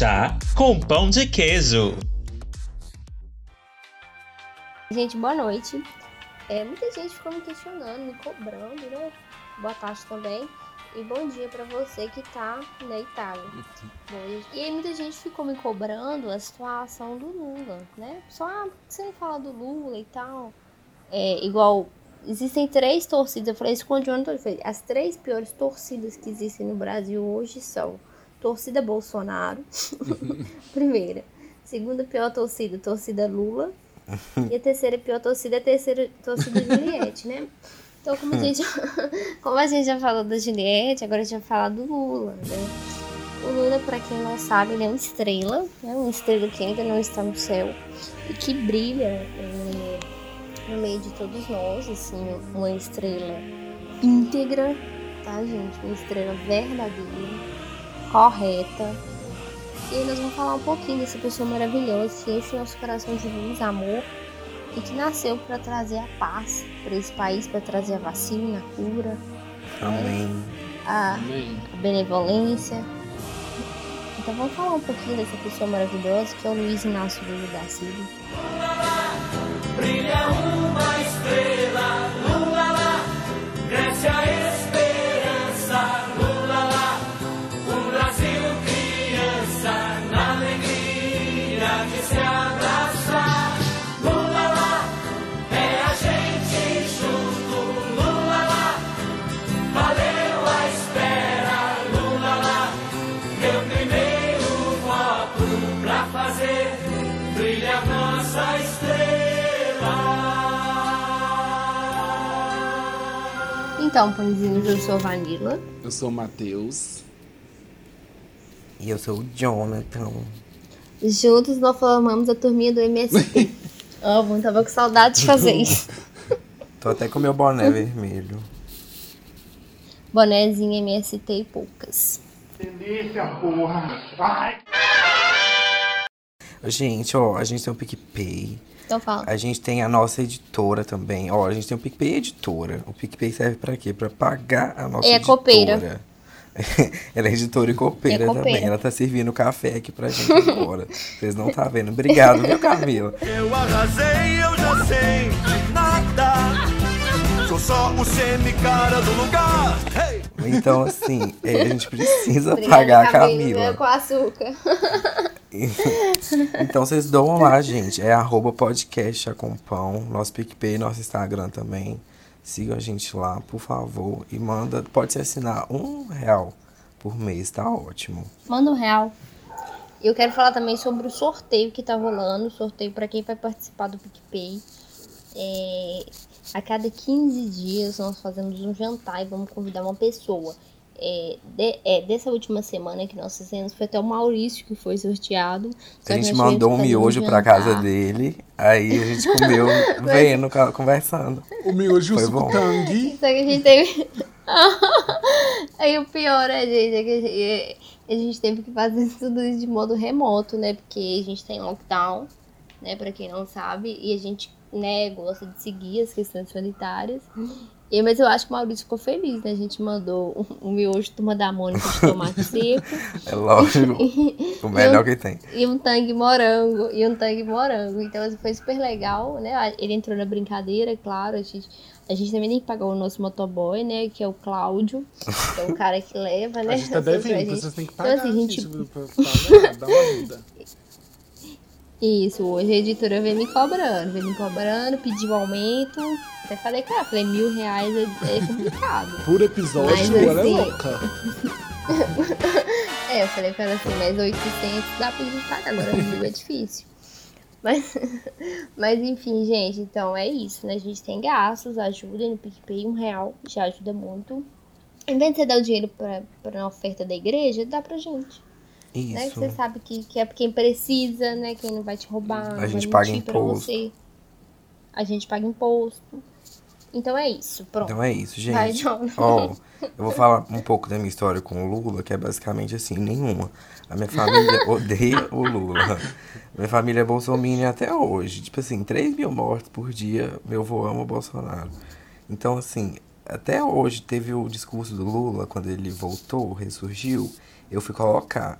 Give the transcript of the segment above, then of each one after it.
Chá com pão de queijo. Gente, boa noite. É, muita gente ficou me questionando, me cobrando, né? Boa tarde também. E bom dia para você que tá na Itália. E aí muita gente ficou me cobrando a situação do Lula, né? Só, ah, você não fala do Lula e tal? É, igual, existem três torcidas, eu falei isso com o Jonathan, as três piores torcidas que existem no Brasil hoje são torcida Bolsonaro, primeira. Segunda pior torcida, torcida Lula. E a terceira pior torcida é a terceira torcida Juliette, né? Então, como a, gente, como a gente já falou da Juliette, agora a gente vai falar do Lula, né? O Lula, para quem não sabe, ele é uma estrela, né? Uma estrela que ainda não está no céu e que brilha é, no meio de todos nós, assim, uma estrela íntegra, tá, gente? Uma estrela verdadeira correta. E nós vamos falar um pouquinho dessa pessoa maravilhosa que enche nosso coração de luz, amor e que nasceu para trazer a paz para esse país, para trazer a vacina, a cura, Amém. A, a, benevolência. Então vamos falar um pouquinho dessa pessoa maravilhosa que é o Luiz Inácio Lula da Silva. Brilha uma estrela, Lula lá, cresce a Então, pãezinhos, eu sou Vanilla. Eu sou o Matheus. E eu sou o Jonathan. Juntos nós formamos a turminha do MST. oh, muito tava com saudade de fazer isso. Tô até com meu boné vermelho. Bonézinho MST e poucas. Delícia, porra! Vai! Gente, ó, a gente tem um PicPay então fala. A gente tem a nossa editora também. Ó, a gente tem o PicPay Editora. O PicPay serve para quê? Para pagar a nossa é editora. copeira. Ela é editora e copeira, é copeira, também. Ela tá servindo café aqui pra gente agora. Vocês não tá vendo. Obrigado, viu, Camila? Eu arrasei, eu já sei de nada. Sou só o semi-cara do lugar. Hey! Então, assim, é, a gente precisa Obrigada, pagar a Camila. Camila. Com açúcar. então vocês doam lá, gente. É arroba podcast com pão. Nosso PicPay, nosso Instagram também. Sigam a gente lá, por favor. E manda. Pode se assinar um real por mês, tá ótimo. Manda um real. Eu quero falar também sobre o sorteio que tá rolando. Sorteio para quem vai participar do PicPay. É, a cada 15 dias nós fazemos um jantar e vamos convidar uma pessoa é, de, é, dessa última semana que nós fizemos foi até o Maurício que foi sorteado. A gente mandou um miojo para casa dele, aí a gente comeu vendo, conversando. O miojo foi bom. tangue. Só que a gente teve. aí o pior, é, gente, é que a gente, a gente teve que fazer tudo isso de modo remoto, né? Porque a gente tem lockdown, né? Para quem não sabe, e a gente né, gosta de seguir as questões sanitárias. E, mas eu acho que o Maurício ficou feliz, né? A gente mandou um, um miojo turma da Mônica de tomate seco. É lógico. o melhor um, que tem. E um tangue morango. E um tangue morango. Então assim, foi super legal, né? Ele entrou na brincadeira, claro. A gente, a gente também tem que pagar o nosso motoboy, né? Que é o Cláudio. Que é o cara que leva, né? A gente tá devendo, vocês têm que pagar. Então, assim, gente... pra, pra, dar uma ajuda. Isso, hoje a editora vem me cobrando, vem me cobrando, pediu aumento. Até falei, cara, falei, mil reais é, é complicado. Por episódio, mas, ela é assim, é louca. é, eu falei pra ela assim, mas 800 dá pra gente pagar, agora mil é difícil. Mas, mas enfim, gente, então é isso, né? A gente tem gastos, ajuda no PicPay, um real já ajuda muito. Em vez de você dar o dinheiro pra, pra uma oferta da igreja, dá pra gente. Isso. Né? Que você sabe que, que é quem precisa, né? Quem não vai te roubar. A gente paga imposto. A gente paga imposto. Então é isso, pronto. Então é isso, gente. Vai, oh, eu vou falar um pouco da minha história com o Lula, que é basicamente assim, nenhuma. A minha família odeia o Lula. Minha família é bolsominion até hoje. Tipo assim, 3 mil mortes por dia, meu avô ama o Bolsonaro. Então, assim, até hoje teve o discurso do Lula, quando ele voltou, ressurgiu, eu fui colocar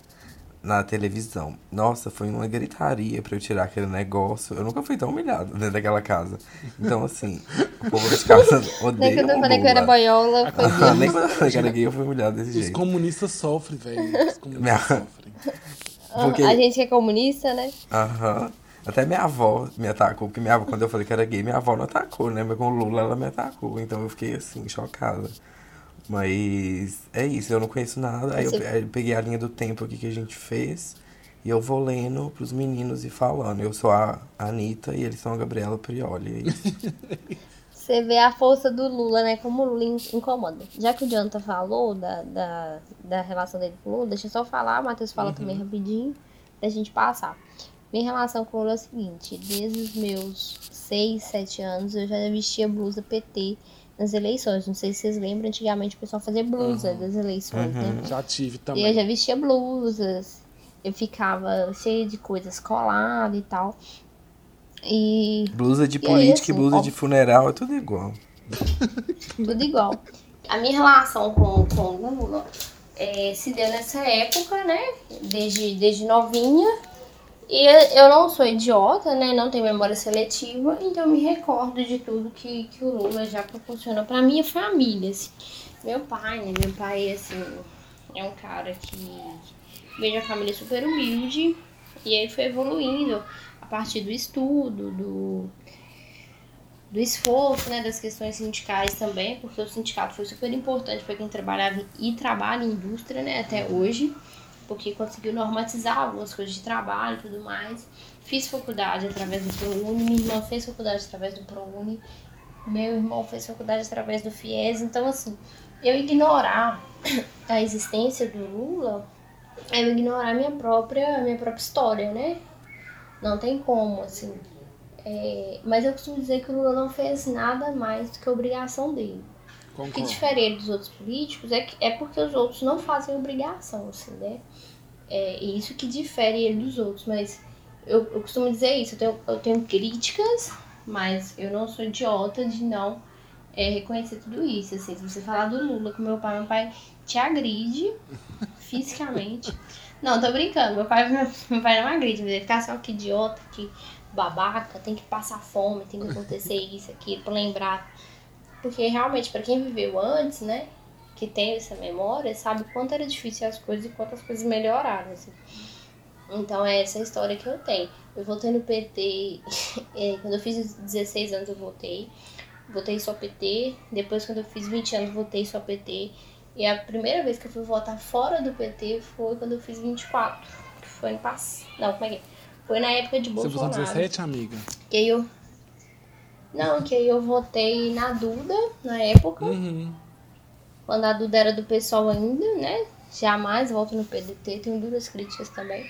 na televisão. Nossa, foi uma gritaria pra eu tirar aquele negócio. Eu nunca fui tão humilhado dentro daquela casa. Então, assim, o povo de casa odeia Nem quando eu falei que eu era boiola, foi Ah, Nem quando eu falei que era gay, eu fui humilhado desse Os jeito. comunistas sofrem, velho. Os comunistas sofrem. Porque- A gente que é comunista, né? Aham. Até minha avó me atacou, porque minha avó, quando eu falei que era gay, minha avó não atacou, né? Mas com o Lula ela me atacou, então eu fiquei assim, chocada. Mas é isso, eu não conheço nada. Aí eu, pe- peguei a linha do tempo aqui que a gente fez e eu vou lendo pros meninos e falando. Eu sou a Anitta e eles são a Gabriela Prioli. É isso. Você vê a força do Lula, né? Como o Lula in- incomoda. Já que o Jonathan falou da, da, da relação dele com o Lula, deixa eu só falar, o Matheus fala também rapidinho, pra gente passar. Minha relação com o Lula é a seguinte, desde os meus 6, 7 anos eu já vestia blusa PT nas eleições. Não sei se vocês lembram, antigamente o pessoal fazia blusa das eleições, né? Já tive E eu também. já vestia blusas, eu ficava cheia de coisas colada e tal. E Blusa de E aí, política e assim, blusa ó. de funeral, é tudo igual. tudo igual. A minha relação com, com o Lula é, se deu nessa época, né? Desde, desde novinha. E eu não sou idiota, né? Não tenho memória seletiva, então me recordo de tudo que, que o Lula já proporcionou pra minha família. Assim. Meu pai, né? Meu pai, assim, é um cara que veio de uma família super humilde e aí foi evoluindo a partir do estudo, do, do esforço, né, das questões sindicais também, porque o sindicato foi super importante para quem trabalhava e trabalha em indústria, né, até hoje, porque conseguiu normatizar algumas coisas de trabalho e tudo mais. Fiz faculdade através do ProUni, minha irmã fez faculdade através do ProUni, meu irmão fez faculdade através do FIES, então assim, eu ignorar a existência do Lula é eu ignorar minha própria, minha própria história, né? Não tem como, assim. É, mas eu costumo dizer que o Lula não fez nada mais do que a obrigação dele. O que Concordo. difere ele dos outros políticos é, que, é porque os outros não fazem obrigação, assim, né? É isso que difere ele dos outros, mas eu, eu costumo dizer isso, eu tenho, eu tenho críticas, mas eu não sou idiota de não é, reconhecer tudo isso. Assim, se você falar do Lula com meu pai, meu pai te agride fisicamente. Não, tô brincando, meu pai, meu, meu pai não agride, mas ele fica só que idiota, que babaca, tem que passar fome, tem que acontecer isso, aquilo, pra lembrar. Porque realmente, pra quem viveu antes, né, que tem essa memória, sabe quanto era difícil as coisas e quanto as coisas melhoraram, assim. Então é essa história que eu tenho. Eu voltei no PT, é, quando eu fiz 16 anos eu voltei. Votei só PT. Depois, quando eu fiz 20 anos, votei só PT. E a primeira vez que eu fui votar fora do PT foi quando eu fiz 24. Que foi no passado. Não, como é que é? Foi na época de Você votou Bolsonaro. 17, amiga? Que eu. Não, que aí eu votei na Duda na época. Uhum. Quando a Duda era do pessoal ainda, né? Jamais voto no PDT, tenho duras críticas também.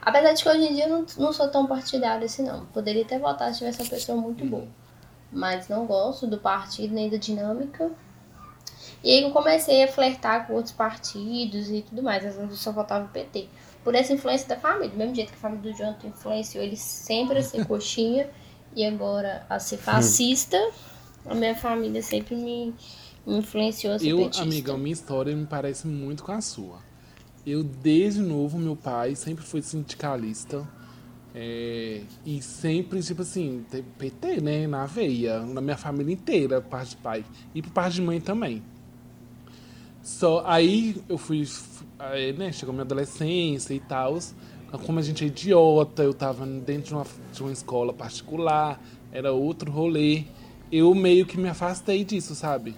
Apesar de que hoje em dia eu não, não sou tão partidária assim, não. Poderia até votar se tivesse uma pessoa muito boa. Mas não gosto do partido nem da dinâmica. E aí eu comecei a flertar com outros partidos e tudo mais. Às vezes eu só votava no PT. Por essa influência da família. Do mesmo jeito que a família do Jonathan influenciou ele sempre a ser coxinha e agora a ser fascista, a minha família sempre me, me influenciou a ser Eu, petista. amiga, a minha história me parece muito com a sua. Eu, desde novo, meu pai sempre foi sindicalista. é, e sempre, tipo assim, PT, né? Na veia. Na minha família inteira, parte de pai. E por parte de mãe também. Só aí eu fui, aí, né? Chegou minha adolescência e tal. Como a gente é idiota, eu tava dentro de uma, de uma escola particular, era outro rolê. Eu meio que me afastei disso, sabe?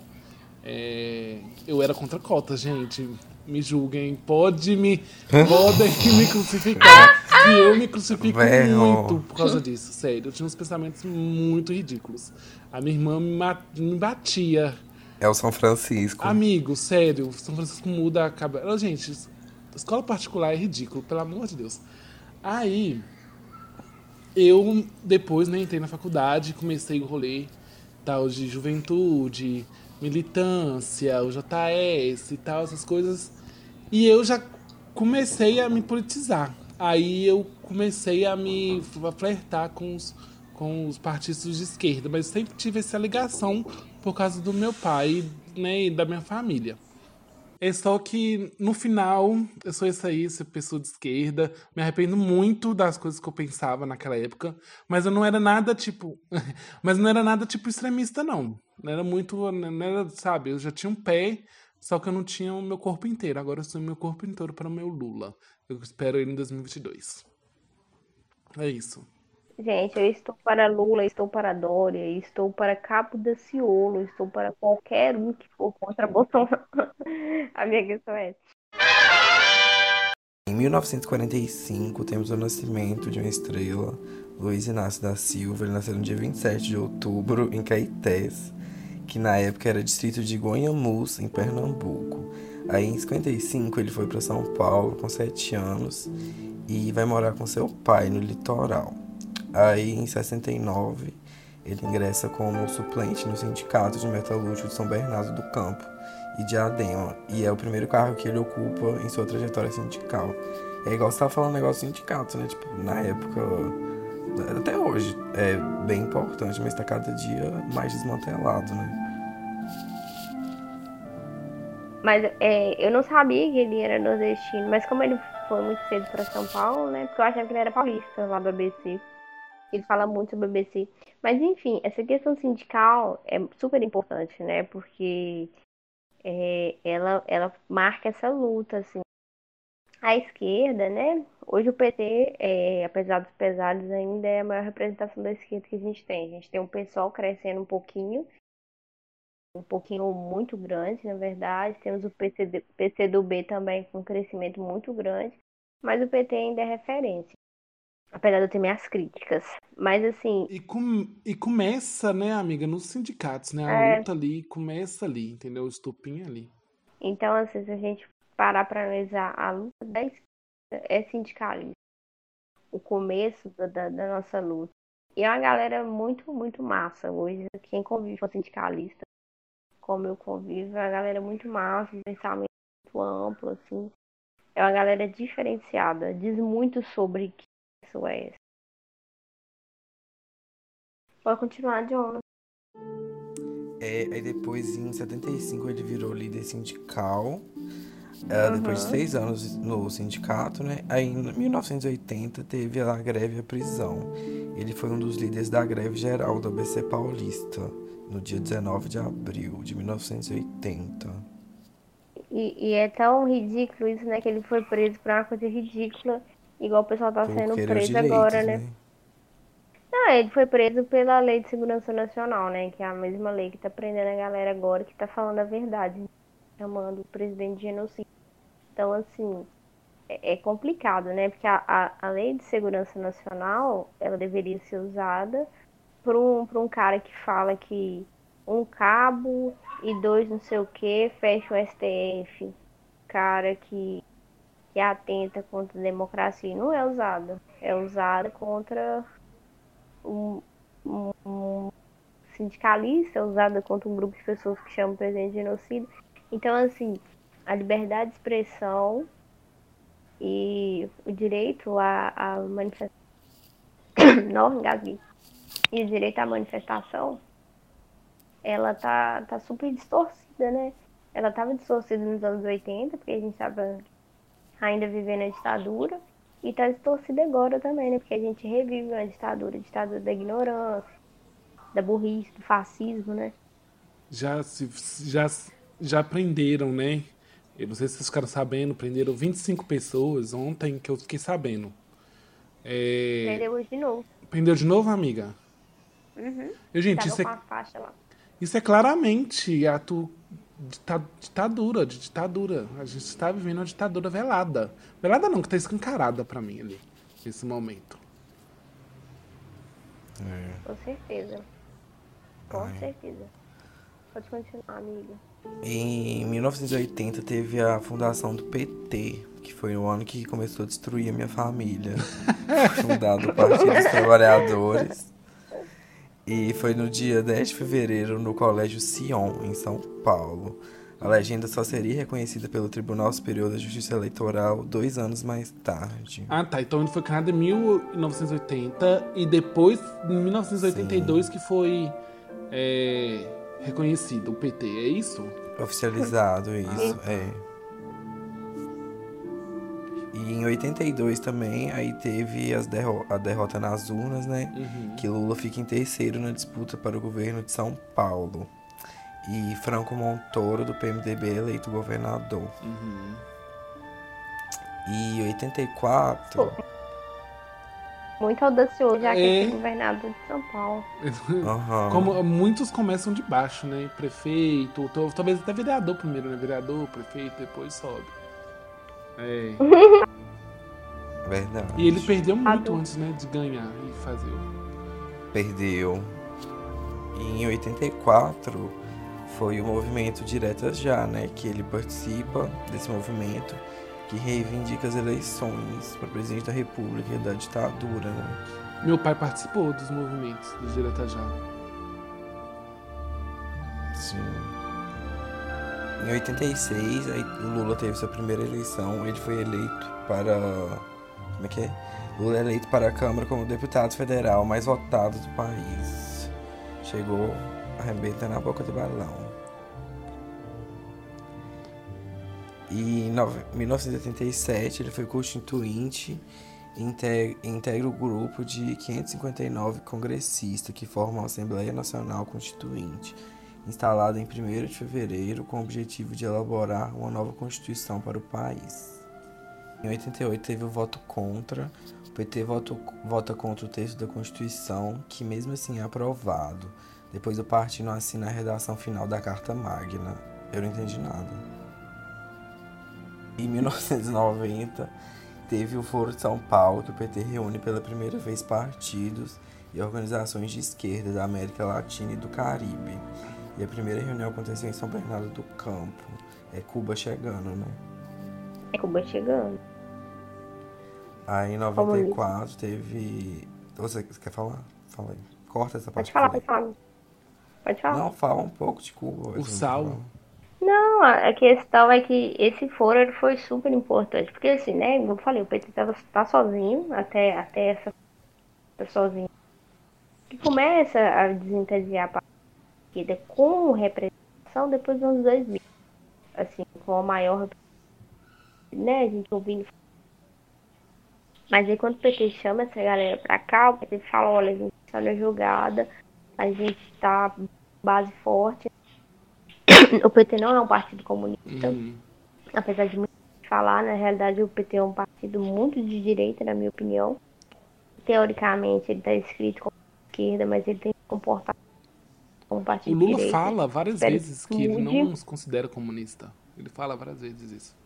É, eu era contra cotas, gente. Me julguem, pode me, podem me crucificar. que eu me crucifico Velho. muito por causa disso, sério. Eu tinha uns pensamentos muito ridículos. A minha irmã me batia. É o São Francisco. Amigo, sério, São Francisco muda a cabeça. Gente, escola particular é ridículo, pelo amor de Deus. Aí, eu depois né, entrei na faculdade, comecei o rolê tal de juventude, militância, o JS e tal, essas coisas. E eu já comecei a me politizar. Aí eu comecei a me flertar com os, com os partidos de esquerda, mas sempre tive essa ligação por causa do meu pai né, e da minha família. É só que no final eu sou essa aí, essa pessoa de esquerda. Me arrependo muito das coisas que eu pensava naquela época. Mas eu não era nada tipo. mas não era nada tipo extremista, não. Não era muito. Não era, sabe, eu já tinha um pé, só que eu não tinha o meu corpo inteiro. Agora eu sou o meu corpo inteiro para o meu Lula. Eu espero ele em 2022. É isso. Gente, eu estou para Lula, estou para Dória, estou para Cabo da Ciolo, estou para qualquer um que for contra Bolsonaro. A minha questão é Em 1945, temos o nascimento de uma estrela, Luiz Inácio da Silva. Ele nasceu no dia 27 de outubro, em Caetés, que na época era distrito de Goiamus, em Pernambuco. Aí, em 55, ele foi para São Paulo com 7 anos e vai morar com seu pai no litoral. Aí, em 69, ele ingressa como suplente no Sindicato de Metalúrgico de São Bernardo do Campo e Diadema, e é o primeiro cargo que ele ocupa em sua trajetória sindical. É igual você tava falando negócio de sindicato, né? Tipo, na época, até hoje, é bem importante, mas está cada dia mais desmantelado, né? Mas é, eu não sabia que ele era nordestino, mas como ele foi muito cedo para São Paulo, né? Porque eu achava que ele era paulista lá do ABC. Ele fala muito sobre o BBC. Mas enfim, essa questão sindical é super importante, né? Porque é, ela, ela marca essa luta, assim. A esquerda, né? Hoje o PT, é, apesar dos pesares, ainda é a maior representação da esquerda que a gente tem. A gente tem um pessoal crescendo um pouquinho, um pouquinho muito grande, na verdade. Temos o PC, PCdoB também com um crescimento muito grande, mas o PT ainda é referência. Apesar de eu ter minhas críticas. Mas assim. E, com, e começa, né, amiga, nos sindicatos, né? A É. luta ali começa ali, entendeu? O estupim ali. Então, assim, se a gente parar para analisar a luta da esquerda é sindicalista. O começo da, da, da nossa luta. E é uma galera muito, muito massa hoje. Quem convive com sindicalista, como eu convivo, é uma galera muito massa, um pensamento muito amplo, assim. É uma galera diferenciada. Diz muito sobre isso é. Pode continuar, John. É, aí depois, em 75, ele virou líder sindical. é, Depois de Uhum. seis anos no sindicato, né? Aí, em 1980, teve a greve e a prisão. Ele foi um dos líderes da greve geral do ABC Paulista, no dia 19 de abril de 1980. E, e é tão ridículo isso, né? Que ele foi preso por uma coisa ridícula, igual o pessoal tá sendo preso direitos, agora, né? Não, ele foi preso pela Lei de Segurança Nacional, né? Que é a mesma lei que tá prendendo a galera agora que tá falando a verdade, chamando o presidente de genocídio. Então, assim, é, é complicado, né? Porque a, a, a Lei de Segurança Nacional, ela deveria ser usada por um, por um cara que fala que um cabo e dois não sei o que fecha o STF. Cara que, que atenta contra a democracia. Não é usada. É usada contra um, um, um sindicalista, é usada contra um grupo de pessoas que chamam o presidente de genocídio. Então, assim, a liberdade de expressão e o direito à, manifestação. Não, engasguei. E o direito à manifestação, ela tá, tá super distorcida, né? Ela tava distorcida nos anos 80, porque a gente tava ainda vivendo a ditadura. E tá distorcida agora também, né? Porque a gente revive uma ditadura, a ditadura da ignorância, da burrice, do fascismo, né? Já, se, já, já prenderam, né? Eu não sei se vocês ficaram sabendo, prenderam 25 pessoas ontem que eu fiquei sabendo. É, Prendeu hoje de novo. prendeu de novo, amiga? Uhum. Eu, gente, isso é, a isso é claramente ato ditadura, de ditadura. A gente está vivendo uma ditadura velada. Velada não, que tá escancarada pra mim ali, nesse momento. Com certeza. Com certeza. Pode continuar, amiga. Em 1980 teve a fundação do PT, que foi o ano que começou a destruir a minha família. Fundado o Partido dos Trabalhadores. E foi no dia 10 de fevereiro no Colégio Sion, em São Paulo. A legenda só seria reconhecida pelo Tribunal Superior da Justiça Eleitoral dois anos mais tarde. Ah, tá. Então ele foi criado em 1980 e depois, em 1982, que foi é, reconhecido o PT, é isso? Oficializado isso, é. E em 82 também, aí teve as derro a derrota nas urnas, né? Uhum. Que Lula fica em terceiro na disputa para o governo de São Paulo. E Franco Montoro, do PMDB, é eleito governador. Uhum. E 84. Muito audacioso, já que É. governador de São Paulo. Aham. Como muitos começam de baixo, né? Prefeito, to- talvez até vereador primeiro, né? Vereador, prefeito, depois sobe. É. Verdade. E ele perdeu muito antes, né? De ganhar e fazer. Perdeu. E em 84 foi o movimento Diretas Já, né? Que ele participa desse movimento que reivindica as eleições para presidente da República e da ditadura, né? Meu pai participou dos movimentos do Direta Já. Sim. Em 86, aí o Lula teve sua primeira eleição. Ele foi eleito para. Como é que é? Lula é eleito para a Câmara como deputado federal mais votado do país. Chegou arrebentando a boca do balão. E em nove- 1987 ele foi constituinte e inte- integra o grupo de 559 congressistas que formam a Assembleia Nacional Constituinte instalada em 1 de fevereiro com o objetivo de elaborar uma nova constituição para o país. Em 88 teve o voto contra, o PT votou, vota contra o texto da Constituição, que mesmo assim é aprovado. Depois o partido não assina a redação final da Carta Magna. Eu não entendi nada. Em 1990 teve o Foro de São Paulo, que o PT reúne pela primeira vez partidos e organizações de esquerda da América Latina e do Caribe. E a primeira reunião aconteceu em São Bernardo do Campo. É Cuba chegando, né? É Cuba chegando. Aí em 94 teve. Você quer falar? Fala aí. Corta essa parte. Pode falar, pode falar. Pode falar. Não, fala um pouco de Cuba. O sal. não fala. Não, a questão é que esse foro ele foi super importante. Porque assim, né? Como eu falei, o PT tava, tá sozinho até, até essa tá sozinho. Que começa a desentediar a partida com representação depois dos anos 2000. Assim, com a maior. Né, a gente ouvindo. Mas aí quando o PT chama essa galera pra cá, o PT fala, olha, a gente tá na jogada, a gente tá base forte. O PT não é um partido comunista, Uhum. apesar de muito falar, na realidade o PT é um partido muito de direita, na minha opinião. Teoricamente ele está escrito como esquerda, mas ele tem se comportado como O partido de Lula direita. fala várias Espero vezes que que ele não se considera comunista. Ele fala várias vezes isso.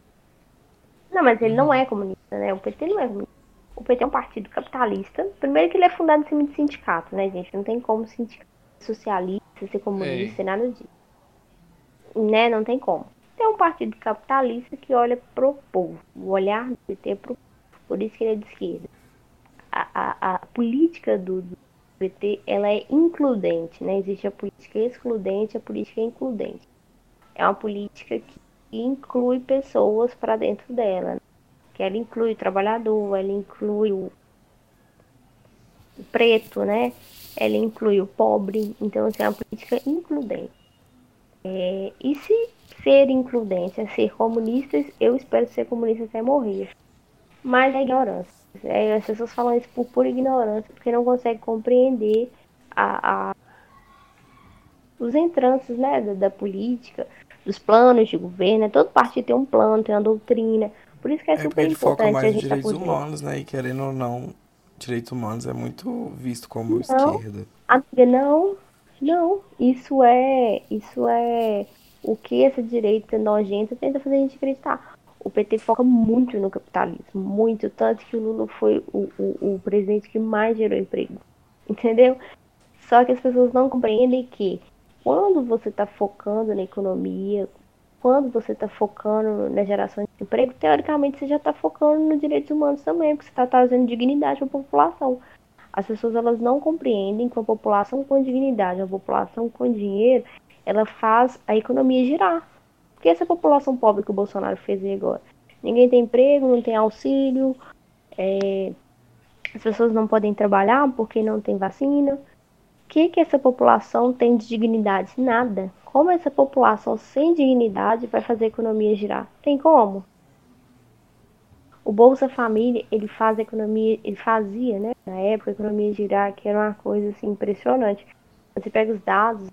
Não, mas ele não é comunista, né? O PT não é comunista. O PT é um partido capitalista. Primeiro que ele é fundado em cima de sindicato, né, gente? Não tem como sindicato socialista, ser comunista, É. nada disso. Né? Não tem como. É um partido capitalista que olha pro povo. O olhar do PT é pro povo. Por isso que ele é de esquerda. A, a, a política do, do PT, ela é includente, né? Existe a política excludente a política includente. É uma política que inclui pessoas para dentro dela. né? Que ela inclui o trabalhador, ela inclui o preto, né? Ela inclui o pobre. Então, assim, é uma política includente. É, e se ser includente é ser comunista, eu espero ser comunista até morrer. Mas é ignorância. É, as pessoas falam isso por pura ignorância, porque não conseguem compreender a, a- os entrances né, da, da política, dos planos de governo. né? Todo partido tem um plano, tem uma doutrina. Por isso que é, É super ele foca importante a mais em gente estar direitos dentro. humanos, né? E querendo ou não, direitos humanos é muito visto como Não. esquerda. Amiga, não, não. Isso é, isso é o que essa direita nojenta tenta fazer a gente acreditar. O PT foca muito no capitalismo, muito, tanto que o Lula foi o, o, o presidente que mais gerou emprego. Entendeu? Só que as pessoas não compreendem que quando você está focando na economia, quando você está focando na geração de emprego, teoricamente você já está focando nos direitos humanos também, porque você está trazendo dignidade para a população. As pessoas elas não compreendem que uma população com dignidade, uma população com dinheiro, ela faz a economia girar. Porque essa população pobre que o Bolsonaro fez agora? Ninguém tem emprego, não tem auxílio, é, as pessoas não podem trabalhar porque não tem vacina. Que, que essa população tem de dignidade? Nada. Como essa população sem dignidade vai fazer a economia girar? Tem como? o Bolsa Família, ele faz economia, ele fazia, né? Na época, a economia girar, que era uma coisa assim impressionante. Você pega os dados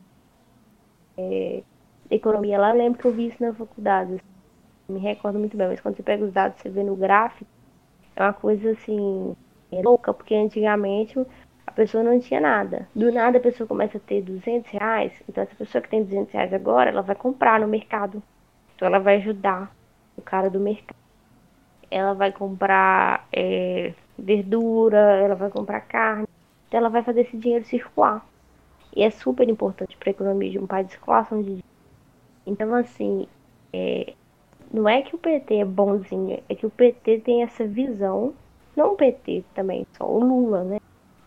é, economia lá, eu lembro que eu vi isso na faculdade. Assim, me recordo muito bem, mas quando você pega os dados, você vê no gráfico, é uma coisa assim, é louca, porque antigamente a pessoa não tinha nada. Do nada a pessoa começa a ter 200 reais, então essa pessoa que tem 200 reais agora, ela vai comprar no mercado. Então ela vai ajudar o cara do mercado. Ela vai comprar é, verdura, ela vai comprar carne. Então ela vai fazer esse dinheiro circular. E é super importante para a economia de um país de circulação de dinheiro. Então, assim, é, não é que o PT é bonzinho, é que o PT tem essa visão, não o PT também, só o Lula, né?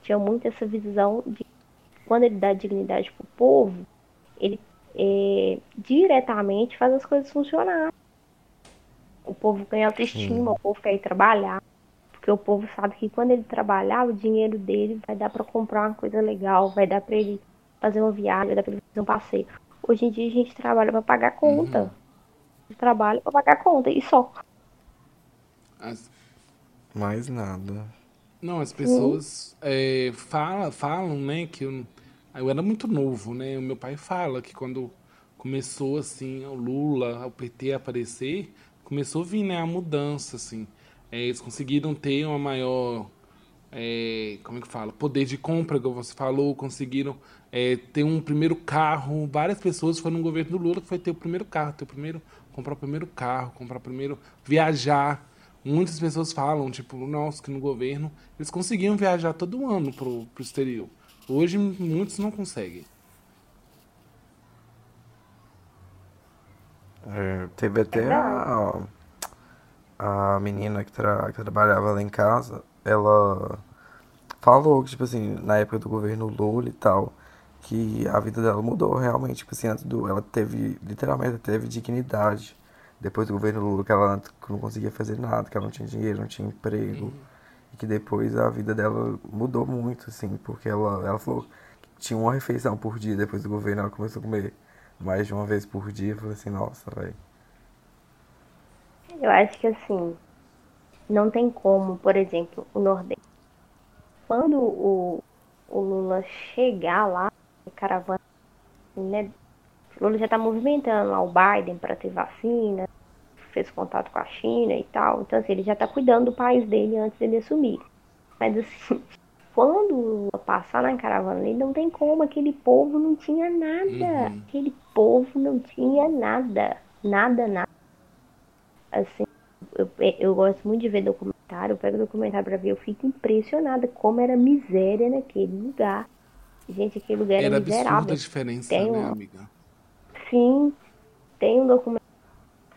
Tinha muito essa visão de quando ele dá dignidade pro povo, ele é, diretamente faz as coisas funcionar. O povo ganha autoestima, Sim. o povo quer ir trabalhar. Porque o povo sabe que quando ele trabalhar, o dinheiro dele vai dar para comprar uma coisa legal, vai dar para ele fazer uma viagem, vai dar para ele fazer um passeio. Hoje em dia a gente trabalha para pagar conta. Uhum. Trabalha para pagar conta e só. As... Mais nada. Não, as pessoas é, fala, falam, né, que eu, eu era muito novo, né? O meu pai fala que quando começou assim o Lula, o PT aparecer, começou a vir né, a mudança, assim. É, eles conseguiram ter uma maior, é, como é que fala, poder de compra, como você falou, conseguiram é, ter um primeiro carro. Várias pessoas foram no governo do Lula que foi ter o primeiro carro, ter o primeiro, comprar o primeiro carro, comprar o primeiro, viajar. Muitas pessoas falam, tipo, nossa, que no governo eles conseguiam viajar todo ano pro, pro exterior. Hoje muitos não conseguem. É, teve até a, a menina que, tra, que trabalhava lá em casa, ela falou que, tipo assim, na época do governo Lula e tal, que a vida dela mudou realmente, tipo assim, antes do. Ela teve, literalmente, teve dignidade depois do governo Lula, que ela não conseguia fazer nada, que ela não tinha dinheiro, não tinha emprego. Uhum. E que depois a vida dela mudou muito, assim, porque ela, ela falou que tinha uma refeição por dia depois do governo, ela começou a comer mais de uma vez por dia. Eu falei assim, nossa, velho. Eu acho que assim, não tem como, por exemplo, o Nordeste. Quando o, o Lula chegar lá, caravana, né, Lula já está movimentando lá o Biden para ter vacina, fez contato com a China e tal. Então, assim, ele já está cuidando do país dele antes dele assumir. Mas, assim, quando Lula passar na caravana, ele não tem como. Aquele povo não tinha nada. Uhum. Aquele povo não tinha nada. Nada, nada. Assim, eu, eu gosto muito de ver documentário. Eu pego documentário para ver. Eu fico impressionada como era miséria naquele lugar. Gente, aquele lugar era, era miserável. a diferença, tem né, amiga? Sim, tem um documento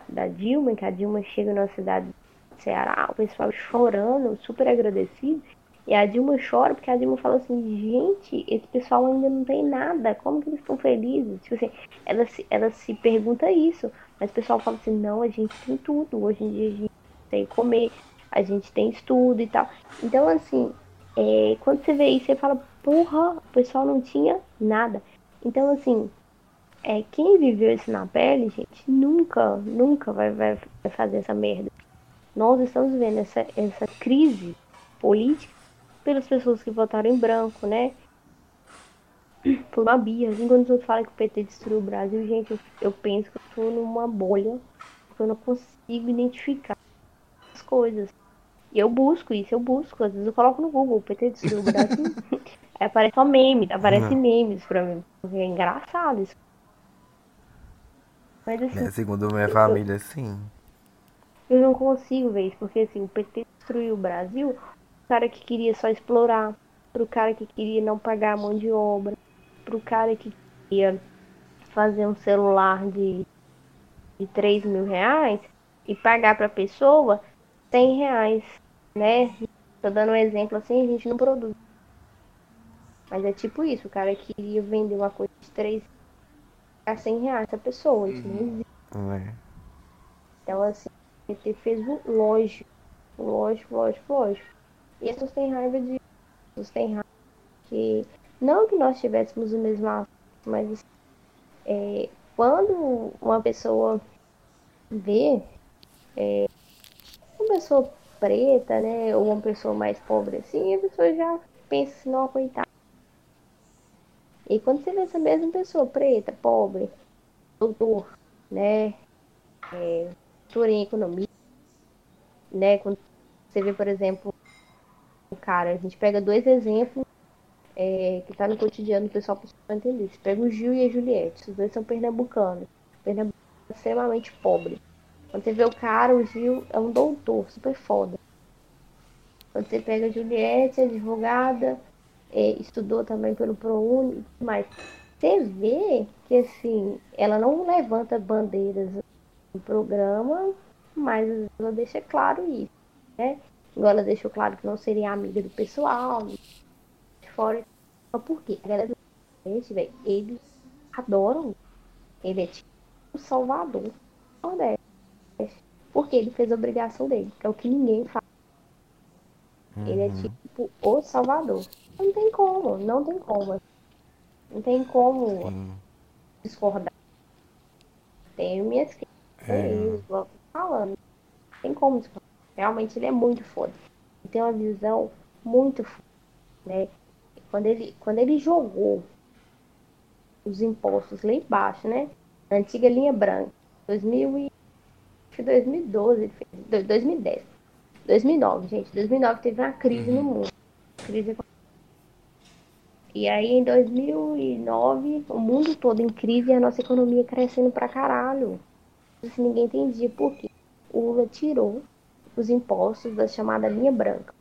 da Dilma, que a Dilma chega na cidade do Ceará, o pessoal chorando, super agradecido. E a Dilma chora porque a Dilma fala assim, gente, esse pessoal ainda não tem nada, como que eles estão felizes? Tipo assim, ela se, ela se pergunta isso, mas o pessoal fala assim, não, a gente tem tudo, hoje em dia a gente tem comer, a gente tem estudo e tal. Então, assim, é, quando você vê isso, você fala, porra, o pessoal não tinha nada. Então, assim, é, quem viveu isso na pele, gente, nunca, nunca vai, vai, vai fazer essa merda. Nós estamos vendo essa, essa crise política pelas pessoas que votaram em branco, né? Por uma birra. Assim, quando os outros falam que o PT destruiu o Brasil, gente, eu, eu penso que eu estou numa bolha, porque eu não consigo identificar as coisas. E eu busco isso, eu busco. Às vezes eu coloco no Google, o PT destruiu o Brasil. Aí aparece só meme, aparece uhum. memes pra mim. É engraçado isso. Mas assim. É, segundo minha família, sim. Eu não consigo ver isso, porque assim, o PT destruiu o Brasil, o cara que queria só explorar, pro cara que queria não pagar a mão de obra, pro cara que queria fazer um celular de, de 3 mil reais e pagar pra pessoa 100 reais, né? Tô dando um exemplo assim, a gente não produz. Mas é tipo isso, o cara queria vender uma coisa de 3 a 100 reais a pessoa. Isso não existe. É. Então, assim, PT fez o lógico. Lógico, lógico, lógico. E as pessoas têm raiva de. As têm raiva que. Não que nós tivéssemos o mesmo assunto, mas assim, é, quando uma pessoa vê. É, uma pessoa preta, né? Ou uma pessoa mais pobre assim, a pessoa já pensa assim, não, coitada. E quando você vê essa mesma pessoa preta, pobre, doutor, né? É, em economia, né? Quando você vê, por exemplo, o cara, a gente pega dois exemplos é, que tá no cotidiano, o pessoal precisa entender. Você pega o Gil e a Juliette, os dois são pernambucanos. Pernambucano é extremamente pobre. Quando você vê o cara, o Gil é um doutor, super foda. Quando você pega a Juliette, advogada, é, estudou também pelo ProUni, mas você vê que assim, ela não levanta bandeiras no programa, mas ela deixa claro isso, né? Igual ela deixou claro que não seria amiga do pessoal, de fora. Mas por quê? A galera do velho, eles adoram. Ele é tipo o salvador Nordeste. Porque ele fez a obrigação dele, que é o que ninguém faz. Uhum. Ele é uhum. tipo o salvador. Não tem como, não tem como. Não tem como Sim. discordar. Tenho minhas críticas. É. falando. Não tem como discordar. Realmente ele é muito foda. Ele tem uma visão muito foda. Né? Quando ele, quando ele jogou os impostos lá embaixo, né? Na antiga linha branca, 2000 e... 2012, 2010. 2009, gente. 2009 teve uma crise no mundo. Crise e aí em 2009, o mundo todo em crise e a nossa economia crescendo pra caralho. Assim, ninguém entendia por quê. O Lula tirou os impostos da chamada linha branca.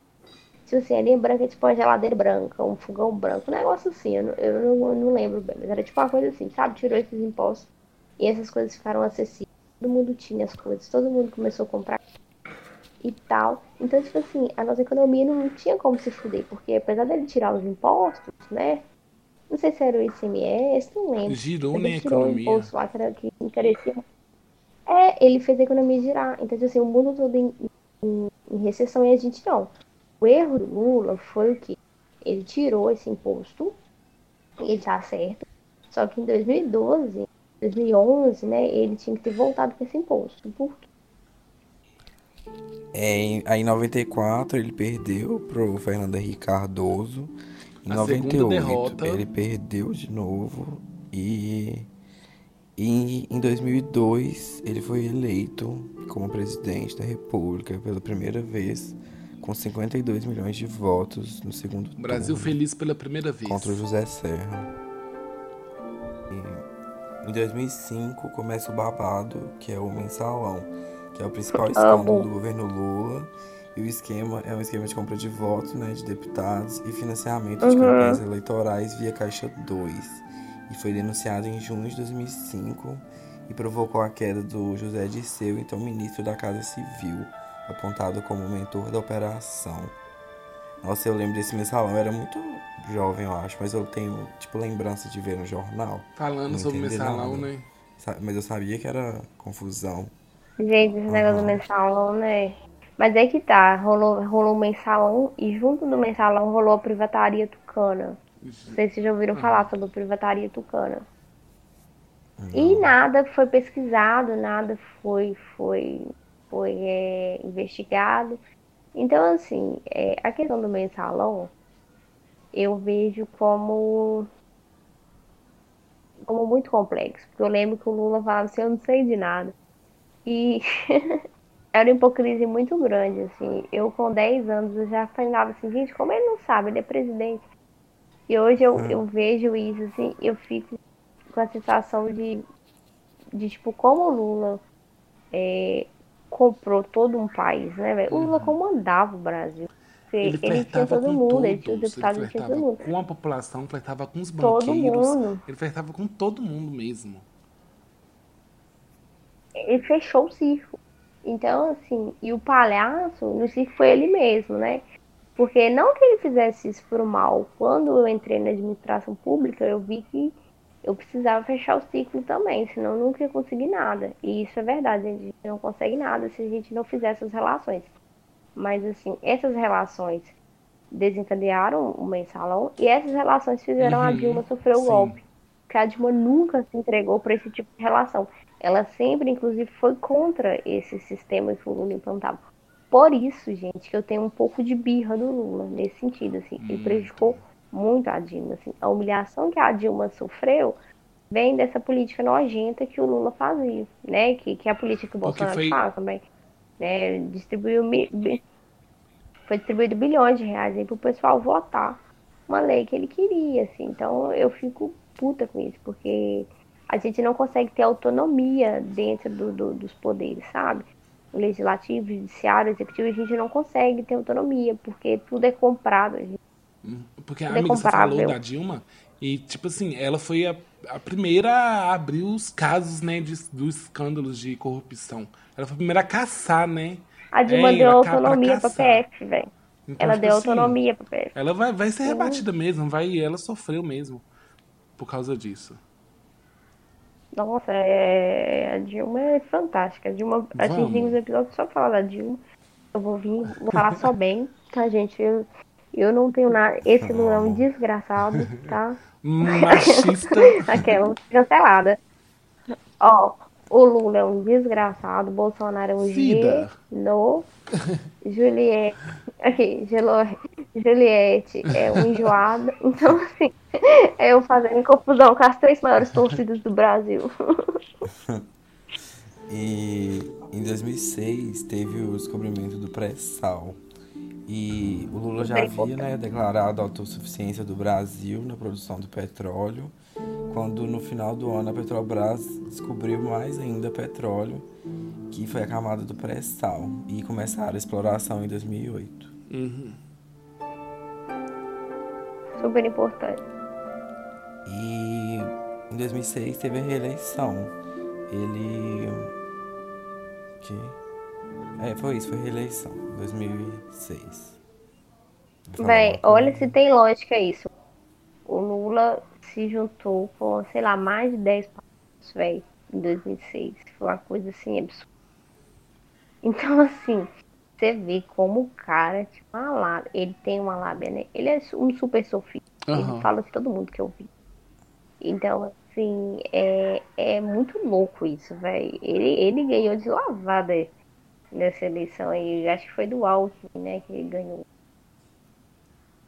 Tipo assim, a linha branca é tipo uma geladeira branca, um fogão branco, um negócio assim, eu, não, eu não, não lembro bem, mas era tipo uma coisa assim, sabe? Tirou esses impostos e essas coisas ficaram acessíveis. Todo mundo tinha as coisas, todo mundo começou a comprar e tal. Então, tipo assim, a nossa economia não tinha como se fuder, porque apesar dele tirar os impostos, né? Não sei se era o ICMS, não lembro. Girou na economia. O imposto lá que, era, que encarecia. É, ele fez a economia girar. Então, tipo assim, o mundo todo em, em, em recessão e a gente não. O erro do Lula foi o que? Ele tirou esse imposto, ele tá certo. Só que em 2012, 2011, né, ele tinha que ter voltado com esse imposto. Por É, aí em 94 ele perdeu pro Fernando Henrique Cardoso. Em a 98 ele perdeu de novo. E, e em 2002 ele foi eleito como presidente da República pela primeira vez com 52 milhões de votos no segundo turno. Brasil feliz pela primeira vez. Contra o José Serra. E em 2005 começa o babado, que é o mensalão que é o principal escândalo do governo Lula. E o esquema é um esquema de compra de votos, né, de deputados e financiamento de uhum. campanhas eleitorais via Caixa 2. E foi denunciado em junho de 2005 e provocou a queda do José Dirceu, então ministro da Casa Civil, apontado como mentor da operação. Nossa, eu lembro desse mensalão, eu era muito jovem, eu acho, mas eu tenho, tipo, lembrança de ver no jornal. Falando sobre mensalão, nada. né? Mas eu sabia que era confusão. Gente, esse negócio do mensalão, né? Mas é que tá, rolou, rolou o mensalão e junto do mensalão rolou a privataria tucana. Não sei se vocês já ouviram falar sobre a privataria tucana. E nada foi pesquisado, nada foi, foi, foi é, investigado. Então, assim, é, a questão do mensalão, eu vejo como como muito complexo. Porque eu lembro que o Lula falava assim, eu não sei de nada. E era uma hipocrisia muito grande, assim. Eu com 10 anos eu já falava assim, gente, como ele não sabe, ele é presidente. E hoje eu, hum. eu vejo isso, assim, eu fico com a sensação de, de tipo, como o Lula é, comprou todo um país, né, velho? O Lula uhum. comandava o Brasil. Ele, ele tinha todo mundo, ele tinha os deputados, ele tinha todo mundo. Com a população, flertava com os banqueiros. Todo mundo. Ele flertava com todo mundo mesmo ele fechou o circo. Então, assim, e o palhaço no circo foi ele mesmo, né? Porque não que ele fizesse isso por mal. Quando eu entrei na administração pública, eu vi que eu precisava fechar o ciclo também, senão eu nunca ia conseguir nada. E isso é verdade, a gente não consegue nada se a gente não fizer essas relações. Mas, assim, essas relações desencadearam o mensalão e essas relações fizeram uhum, a Dilma sofrer o golpe. Porque a Dilma nunca se entregou para esse tipo de relação ela sempre, inclusive, foi contra esse sistema que o Lula implantava. por isso, gente, que eu tenho um pouco de birra do Lula, nesse sentido, assim. Ele prejudicou muito a Dilma, assim. A humilhação que a Dilma sofreu vem dessa política nojenta que o Lula fazia, né? Que, que é a política que o Porque Bolsonaro foi- faz também. Né? Distribuiu foi distribuído bilhões de reais aí pro pessoal votar uma lei que ele queria, assim. Então eu fico puta com isso, porque a gente não consegue ter autonomia dentro do, do- dos poderes, sabe? O legislativo, o judiciário, o executivo, a gente não consegue ter autonomia, porque tudo é comprado. a gente- Porque, Tudo é amiga, você falou da Dilma e, tipo assim, ela foi a, a primeira a abrir os casos, né, de, dos escândalos de corrupção. Ela foi a primeira a caçar, né? A Dilma É, deu pra autonomia pra caçar. PF, velho. Então, Ela tipo deu assim, autonomia pra PF. Ela vai, vai ser rebatida mesmo, vai, ela sofreu mesmo por causa disso. Nossa, é... a Dilma é fantástica. A Dilma, a gente Vamos. tem uns episódios só pra falar da Dilma. Eu vou vir, vou falar só bem, tá, gente? Eu, eu não tenho nada. Esse Lula é um desgraçado, tá? Machista. Aquela cancelada. Ó, o Lula é um desgraçado, o Bolsonaro é um Cida. no Juliette. Aqui, Gelo- Juliette é um enjoado. Então, assim, é eu fazendo confusão com as três maiores torcidas do Brasil. E em 2006 teve o descobrimento do pré-sal. E o Lula já havia né, declarado a autossuficiência do Brasil na produção do petróleo, quando no final do ano a Petrobras descobriu mais ainda petróleo, que foi a camada do pré-sal, e começaram a exploração em 2008. Uhum. Super importante. E em 2006 teve a reeleição. Ele. Que? É, foi isso, foi reeleição. 2006. Vou falar Véi, alguma coisa? olha se tem lógica isso. O Lula se juntou com, sei lá, mais de 10 partidos, véi, em 2006. Foi uma coisa assim absurda. Então, assim, você vê como o cara tinha uma lábia. Ele tem uma lábia, né? Ele é um super sofista. Aham. Ele fala de todo mundo que eu vi. Então, assim, é, é muito louco isso, velho. Ele, ele ganhou de lavada nessa eleição aí. Acho que foi do Alckmin, né? Que ele ganhou.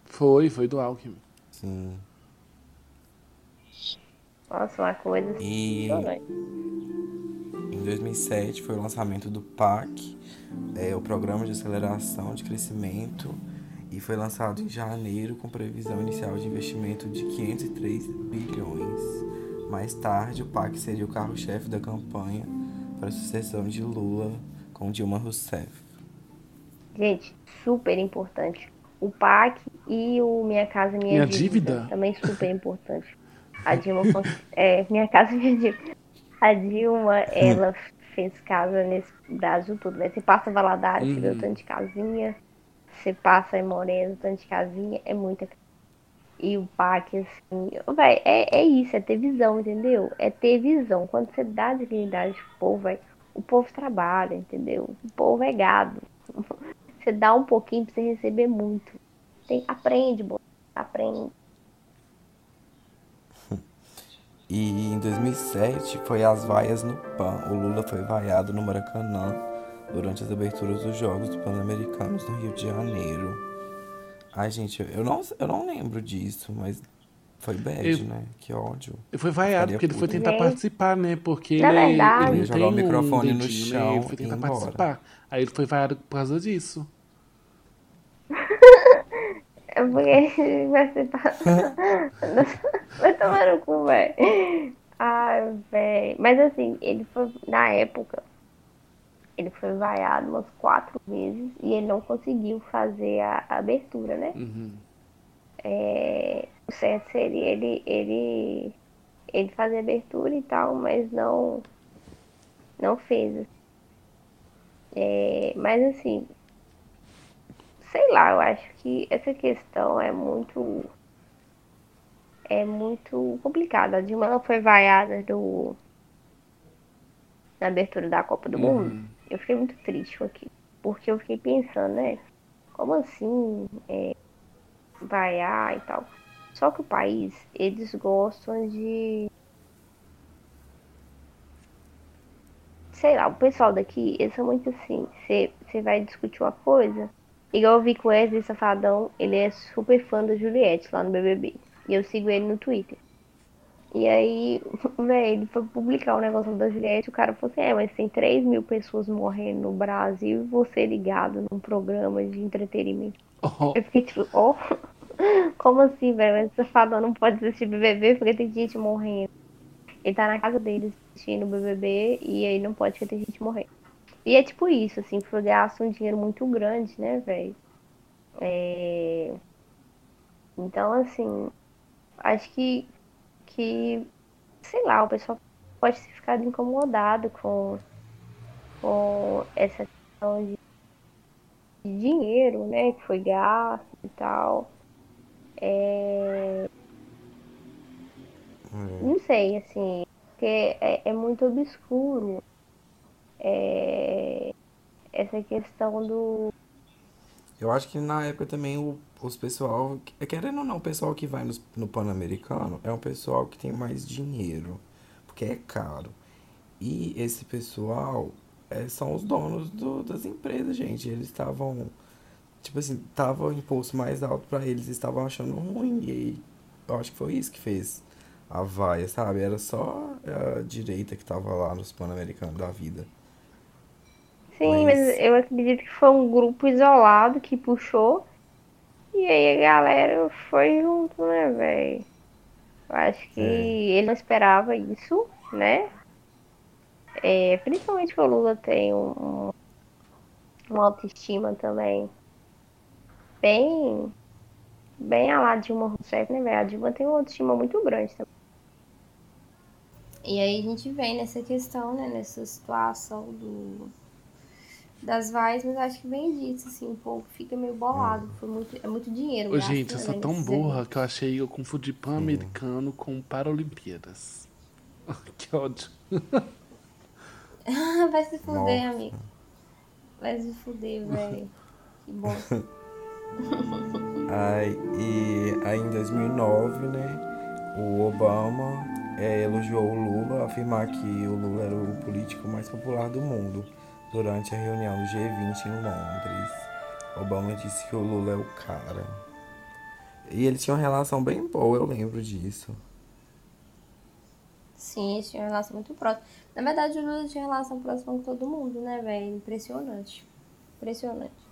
Foi, foi do Alckmin. Sim. Nossa, uma coisa assim. E em 2007 foi o lançamento do PAC, é, o Programa de Aceleração de Crescimento, e foi lançado em janeiro com previsão inicial de investimento de 503 bilhões. Mais tarde, o PAC seria o carro-chefe da campanha para a sucessão de Lula com Dilma Rousseff. Gente, super importante. O PAC e o Minha Casa Minha, Minha dívida, Dívida? Também super importante. A Dilma. é, Minha Casa Minha Dívida. A Dilma, ela fez casa nesse Brasil todo. Né? Você passa Valadares, você vê o tanto de casinha. Você passa em Moreno, o tanto de casinha. É muita casa. E o PAC, assim. Véi, é, é isso, é ter visão, entendeu? É ter visão. Quando você dá dignidade pro povo, véi, o povo trabalha, entendeu? O povo é gado. Você dá um pouquinho pra você receber muito. Tem, aprende, bo- aprende. E em 2007 foi as vaias no PAN. O Lula foi vaiado no Maracanã durante as aberturas dos Jogos Pan-Americanos no Rio de Janeiro. Ai, gente, eu não, eu não lembro disso, mas foi bad, Eu- né? Que ódio. Ele foi vaiado porque ele foi tentar Gente, participar, né? Porque na ele, é- verdade- ele Ia não jogar tem o microfone um no dedinho, chão né? Ele foi e ir tentar participar. Aí ele foi vaiado por causa disso. É porque vai ser. Vai tomar no cu, velho. Ai, velho. Mas assim, ele foi. Na época, ele foi vaiado umas quatro vezes e ele não conseguiu fazer a a abertura, né? Uhum. É, o certo seria ele, ele, ele fazer abertura e tal, mas não, não fez. É, mas assim, sei lá, eu acho que essa questão é muito é muito complicada. A Dilma foi vaiada do, na abertura da Copa do Mundo. Eu fiquei muito triste com aquilo. Porque eu fiquei pensando, né? Como assim? É, vaiar e tal. Só que o país, eles gostam de sei lá, o pessoal daqui, eles são muito assim. Você vai discutir uma coisa, igual eu vi com o Wesley Safadão, ele é super fã da Juliette lá no BBB. E eu sigo ele no Twitter. E aí, velho, ele foi publicar o negócio da Juliette, o cara falou assim, é, mas tem 3 mil pessoas morrendo no Brasil e você ligado num programa de entretenimento. Oh. Eu fiquei tipo, ó, oh, como assim, velho? Esse safadão não pode assistir BBB porque tem gente morrendo. Ele tá na casa dele assistindo BBB e aí não pode porque tem gente morrendo. E é tipo isso, assim, foi gasto um dinheiro muito grande, né, velho? É... Então, assim, acho que, que, sei lá, o pessoal pode ter ficado incomodado com, com essa questão de, de dinheiro, né, que foi gasto e tal. É... Não sei, assim, porque é, é muito obscuro é, essa questão do. Eu acho que na época também o, os pessoal, querendo ou não, o pessoal que vai no, no Pan-Americano é um pessoal que tem mais dinheiro, porque é caro. E esse pessoal é, são os donos do, das empresas, gente. Eles estavam, tipo assim, tava o imposto mais alto para eles, estavam achando ruim. E aí, eu acho que foi isso que fez a vaia, sabe? Era só a direita que tava lá nos Pan-Americanos da vida. Sim, mas... mas... eu acredito que foi um grupo isolado que puxou. E aí a galera foi junto, né, velho? Eu acho que é. ele não esperava isso, né? É, principalmente que o Lula tem um, uma autoestima também bem bem a lá Dilma Rousseff, né, velho? A Dilma tem uma autoestima muito grande também. E aí a gente vem nessa questão, né, nessa situação do das vaias, mas acho que vem disso, assim, um pouco, fica meio bolado, foi muito, é muito dinheiro. Ô, gente, eu sou né, tão burra que eu achei, eu confundi Pan-Americano com Paralimpíadas. que ódio. Vai se fuder, Nossa. amigo. Vai se fuder, velho. Que bom. Ai, e aí em 2009, né, o Obama é, elogiou o Lula, afirmar que o Lula era o político mais popular do mundo durante a reunião do G20 em Londres. Obama disse que o Lula é o cara. E eles tinham uma relação bem boa, eu lembro disso. Sim, eles tinham uma relação muito próxima. Na verdade, o Lula tinha relação próxima com todo mundo, né, velho? Impressionante. Impressionante.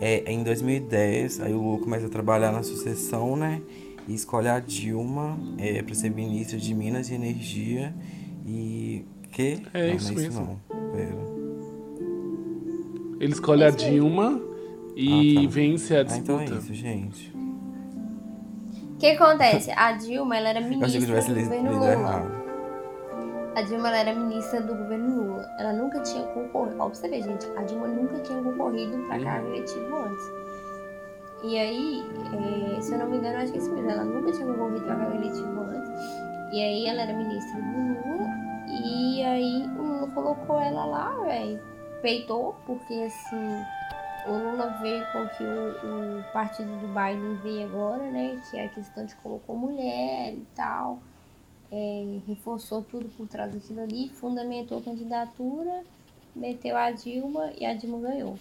É, em 2010, aí o Lula começa a trabalhar na sucessão, né? E escolhe a Dilma é, para ser ministra de Minas e Energia. E que? É não, isso não é mesmo. Isso não. Pera. Ele escolhe a Dilma e ah, tá. vence a disputa. Ah, então é isso, gente. O que acontece? A Dilma, ela era ministra do governo Lula. Errado. A Dilma ela era ministra do governo Lula. Ela nunca tinha concorrido. Ó, pra você ver, gente, a Dilma nunca tinha concorrido pra cargo eletivo antes. E aí, é, se eu não me engano, acho que é isso mesmo. Ela nunca tinha concorrido pra cargo eletivo antes. E aí ela era ministra do Lula e aí o Lula colocou ela lá, velho. Peitou, porque assim, o Lula veio com que o, o partido do Biden veio agora, né? Que é a questão de colocou mulher e tal. É, reforçou tudo por trás daquilo ali, fundamentou a candidatura, meteu a Dilma e a Dilma ganhou.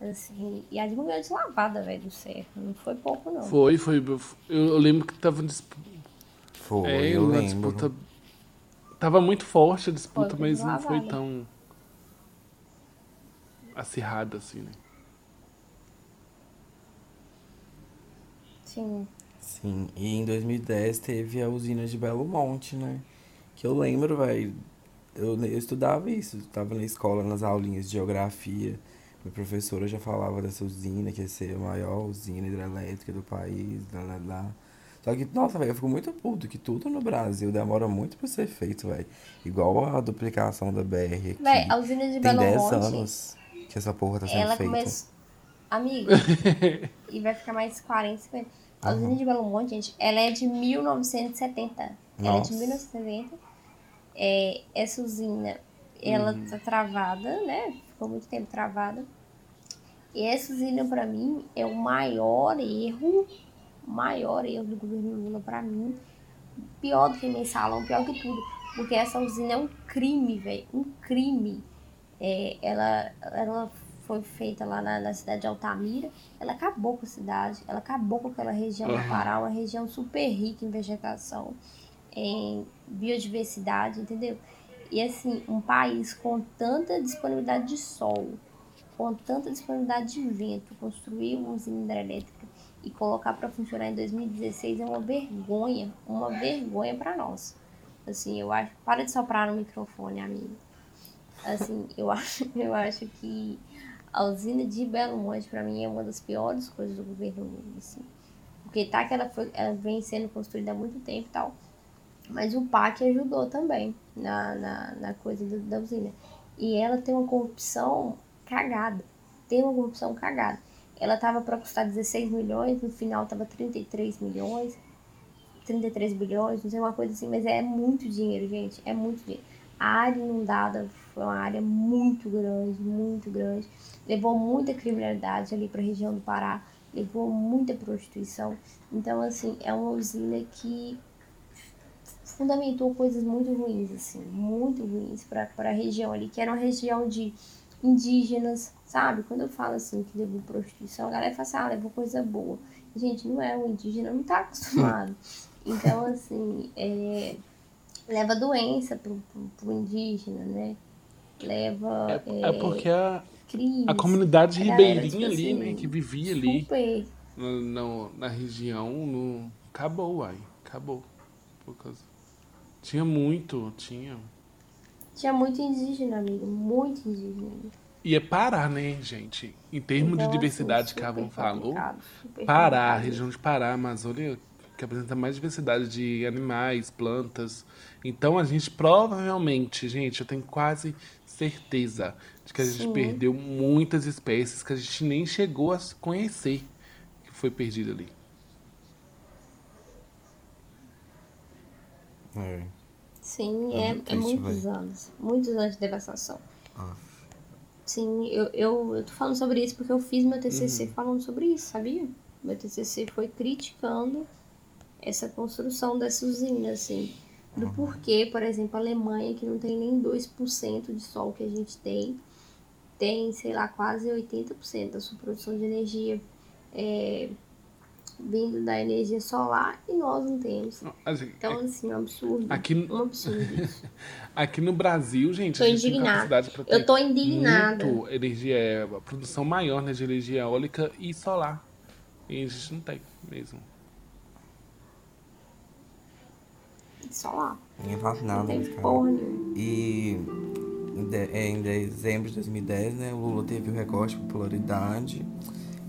Assim, e a Dilma ganhou de lavada, velho, do certo. Não foi pouco, não. Foi, foi. Eu, eu lembro que tava. Foi, é, eu lembro. disputa Tava muito forte a disputa, mas não foi tão acirrada assim, né? Sim. Sim, e em 2010 teve a usina de Belo Monte, né? Que eu lembro, velho. Eu, eu estudava isso, estava na escola, nas aulinhas de geografia. Minha professora já falava dessa usina, que ia ser a maior usina hidrelétrica do país, lá, lá, lá. Só que, nossa, velho, eu fico muito puto que tudo no Brasil demora muito pra ser feito, velho. Igual a duplicação da BR aqui. Véi, a usina de Tem Belo 10 Monte, anos que essa porra tá sendo ela feita. Come... Amiga, e vai ficar mais 40, 50. A usina de Belo Monte, gente, ela é de 1970. Nossa. Ela é de 1970. É, essa usina, ela hum. tá travada, né? Ficou muito tempo travada. E essa usina, pra mim, é o maior erro maior erro do governo Lula para mim, pior do que mensalão, pior que tudo. Porque essa usina é um crime, velho. Um crime. É, ela, ela foi feita lá na, na, cidade de Altamira. Ela acabou com a cidade. Ela acabou com aquela região do Pará, uma região super rica em vegetação, em biodiversidade, entendeu? E assim, um país com tanta disponibilidade de sol, com tanta disponibilidade de vento, construir uma usina hidrelétrica e colocar para funcionar em 2016 é uma vergonha, uma vergonha para nós. Assim, eu acho. Para de soprar no microfone, amigo. Assim, eu acho, eu acho que a usina de Belo Monte, para mim, é uma das piores coisas do governo Lula, assim. Porque tá que ela, foi, ela vem sendo construída há muito tempo e tal. Mas o PAC ajudou também na, na, na coisa do, da usina. E ela tem uma corrupção cagada. Tem uma corrupção cagada. Ela tava para custar 16 milhões, no final tava 33 milhões, 33 bilhões, não sei, uma coisa assim, mas é muito dinheiro, gente. É muito dinheiro. A área inundada foi uma área muito grande, muito grande. Levou muita criminalidade ali para a região do Pará, levou muita prostituição. Então, assim, é uma usina que fundamentou coisas muito ruins, assim, muito ruins para a região ali, que era uma região de indígenas, sabe? Quando eu falo assim que levou prostituição, a galera fala assim, ah, levou coisa boa. Gente, não é, o indígena não tá acostumado. Então, assim, é, leva doença pro, pro, pro indígena, né? Leva. É, é, é porque a, a comunidade ribeirinha tipo ali, assim, né, que vivia ali no, no, na região, no, acabou, uai, acabou. Por causa... Tinha muito, tinha. Tinha muito indígena, amigo, muito indígena. E é Pará, né, gente? Em termos então, de diversidade assim, que a Avon falou, Pará, a região de Pará, Amazônia, que apresenta mais diversidade de animais, plantas. Então a gente provavelmente, gente, eu tenho quase certeza de que a gente Sim. perdeu muitas espécies que a gente nem chegou a conhecer que foi perdido ali. É. Sim, é, é, muitos anos. Muitos anos de devastação. Ah. Sim, eu, eu, eu tô falando sobre isso porque eu fiz meu TCC uhum. falando sobre isso, sabia? Meu TCC foi criticando essa construção dessa usina, assim. Do uhum. porquê, por exemplo, a Alemanha, que não tem nem 2% de sol que a gente tem, tem, sei lá, quase 80% da sua produção de energia é, vindo da energia solar e nós não temos. Assim, então, é, assim, é um absurdo. Aqui, um absurdo isso. aqui no Brasil, gente, tô a gente indignada. tem Eu tô indignada. Muito energia, é, a produção maior né, de energia eólica e solar. E a gente não tem mesmo. Lá. Ninguém faz nada, não cara. Porra e em, de, em dezembro de 2010, né, o Lula teve o recorde de popularidade,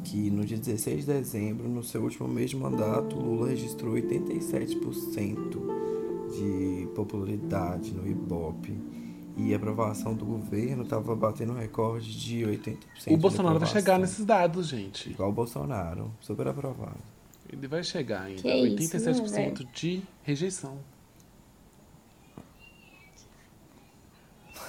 que no dia 16 de dezembro, no seu último mês de mandato, o Lula registrou 87% de popularidade no Ibope. E a aprovação do governo estava batendo um recorde de 80%. O Bolsonaro vai chegar nesses dados, gente. Igual o Bolsonaro, super aprovado. Ele vai chegar ainda. Que 87% isso, né, de rejeição.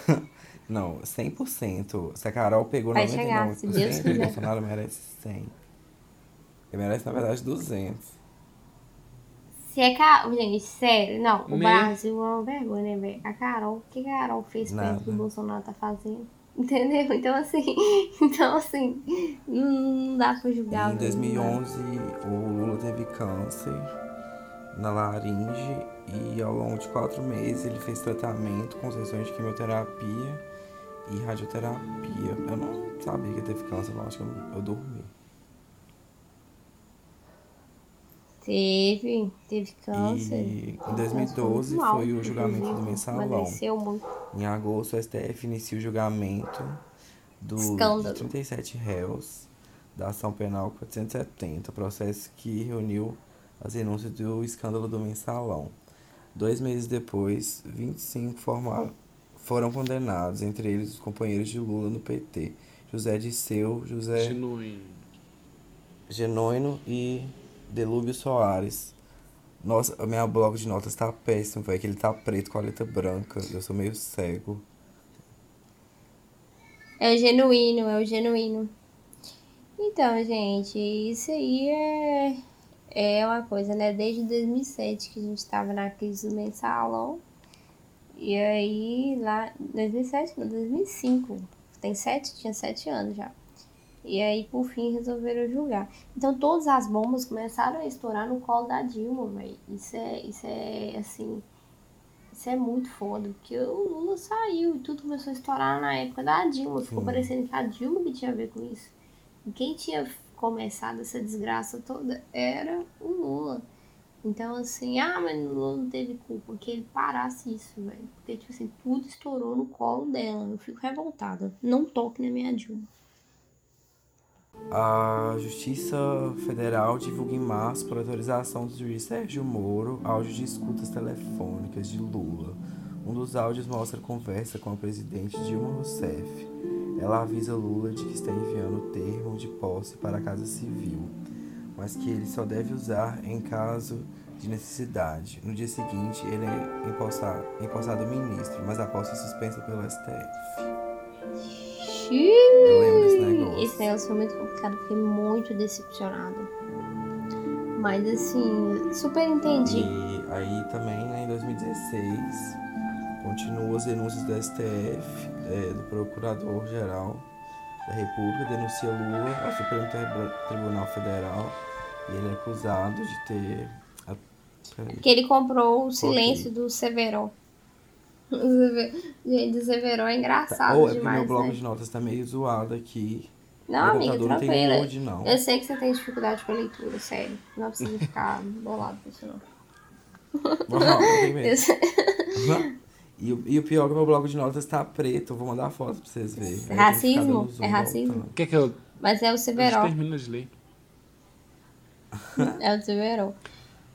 Não, 100%. Se a Carol pegou Vai 99%, chegar, se Deus o Bolsonaro merece 100. Ele merece, na verdade, 200. Se é Carol... Gente, sério, não. O Me... Brasil é uma vergonha, né, velho? A Carol, o que a Carol fez perto que o Bolsonaro tá fazendo? Entendeu? Então, assim... Então, assim... Não dá pra julgar. Em 2011, o Lula teve câncer na laringe e ao longo de quatro meses ele fez tratamento com sessões de quimioterapia e radioterapia. Eu não sabia que teve câncer, eu acho que eu, eu dormi. Teve, teve câncer. E em 2012 foi, foi o julgamento do mensalão. Em agosto, o STF inicia o julgamento do, de 37 réus da ação penal 470, processo que reuniu as denúncias do escândalo do mensalão. Dois meses depois, 25 formaram, foram condenados, entre eles os companheiros de Lula no PT, José Disseu, José Genuíno, Genuíno e Delúbio Soares. Nossa, a minha bloco de notas tá péssimo, velho, que ele tá preto com a letra branca, eu sou meio cego. É o genuíno, é o genuíno. Então, gente, isso aí é é uma coisa, né? Desde 2007 que a gente estava na crise do mensalão. E aí, lá, 2007, não, 2005, tem sete, tinha sete anos já. E aí, por fim, resolveram julgar. Então, todas as bombas começaram a estourar no colo da Dilma, velho. Isso é, isso é, assim, isso é muito foda, porque o Lula saiu e tudo começou a estourar na época da Dilma. Ficou Sim. parecendo que a Dilma que tinha a ver com isso. E quem tinha começado essa desgraça toda era o Lula. Então, assim, ah, mas o Lula não teve culpa que ele parasse isso, velho. Porque, tipo assim, tudo estourou no colo dela. Eu fico revoltada. Não toque na minha Dilma. A Justiça Federal divulga em março, por autorização do juiz Sérgio Moro, áudio de escutas telefônicas de Lula. Um dos áudios mostra conversa com a presidente Dilma Rousseff. Ela avisa Lula de que está enviando o termo de posse para a Casa Civil, mas que ele só deve usar em caso de necessidade. No dia seguinte, ele é empossado, empossado ministro, mas a posse é suspensa pelo STF. Eu lembro desse negócio. Esse negócio foi muito complicado, fiquei muito decepcionada. Mas assim, super entendi. E aí também, né, em 2016, continuam as denúncias do STF, é, do Procurador-Geral da República, denuncia Lula ao Supremo Tri- Tribunal Federal e ele é acusado de ter. a- peraí. Que ele comprou o silêncio do Severo. Gente, o Severo é engraçado Ou é porque demais, meu bloco né? de notas tá meio zoado aqui. Não, meu amiga, computador não. Word, não. Eu sei que você tem dificuldade com a leitura, sério. Não precisa ficar bolado com isso, não. Não, não E, o- e o pior é que meu bloco de notas tá preto. Eu vou mandar foto pra vocês verem. Que Racismo? É racismo? voltando. Quer que eu, Mas é o Severo. termino de ler? É o Severo.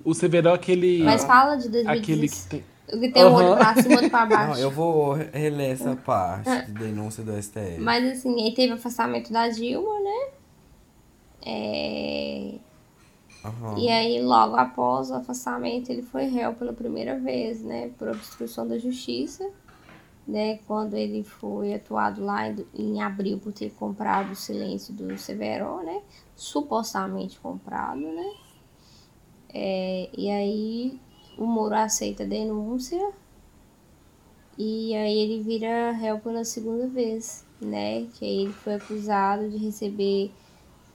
O Severo é aquele. Mas fala de aquele 2016. que tem. O que tem um olho Aham. pra cima e outro pra baixo. Não, eu vou re- reler essa parte de denúncia do STF. Mas assim, aí teve o afastamento da Dilma, né? É... Aham. E aí, logo após o afastamento, ele foi réu pela primeira vez, né? Por obstrução da justiça, né? Quando ele foi atuado lá em, abril por ter comprado o silêncio do Severo, né? Supostamente comprado, né? É, e aí, o Moro aceita a denúncia e aí ele vira réu pela segunda vez, né? Que aí ele foi acusado de receber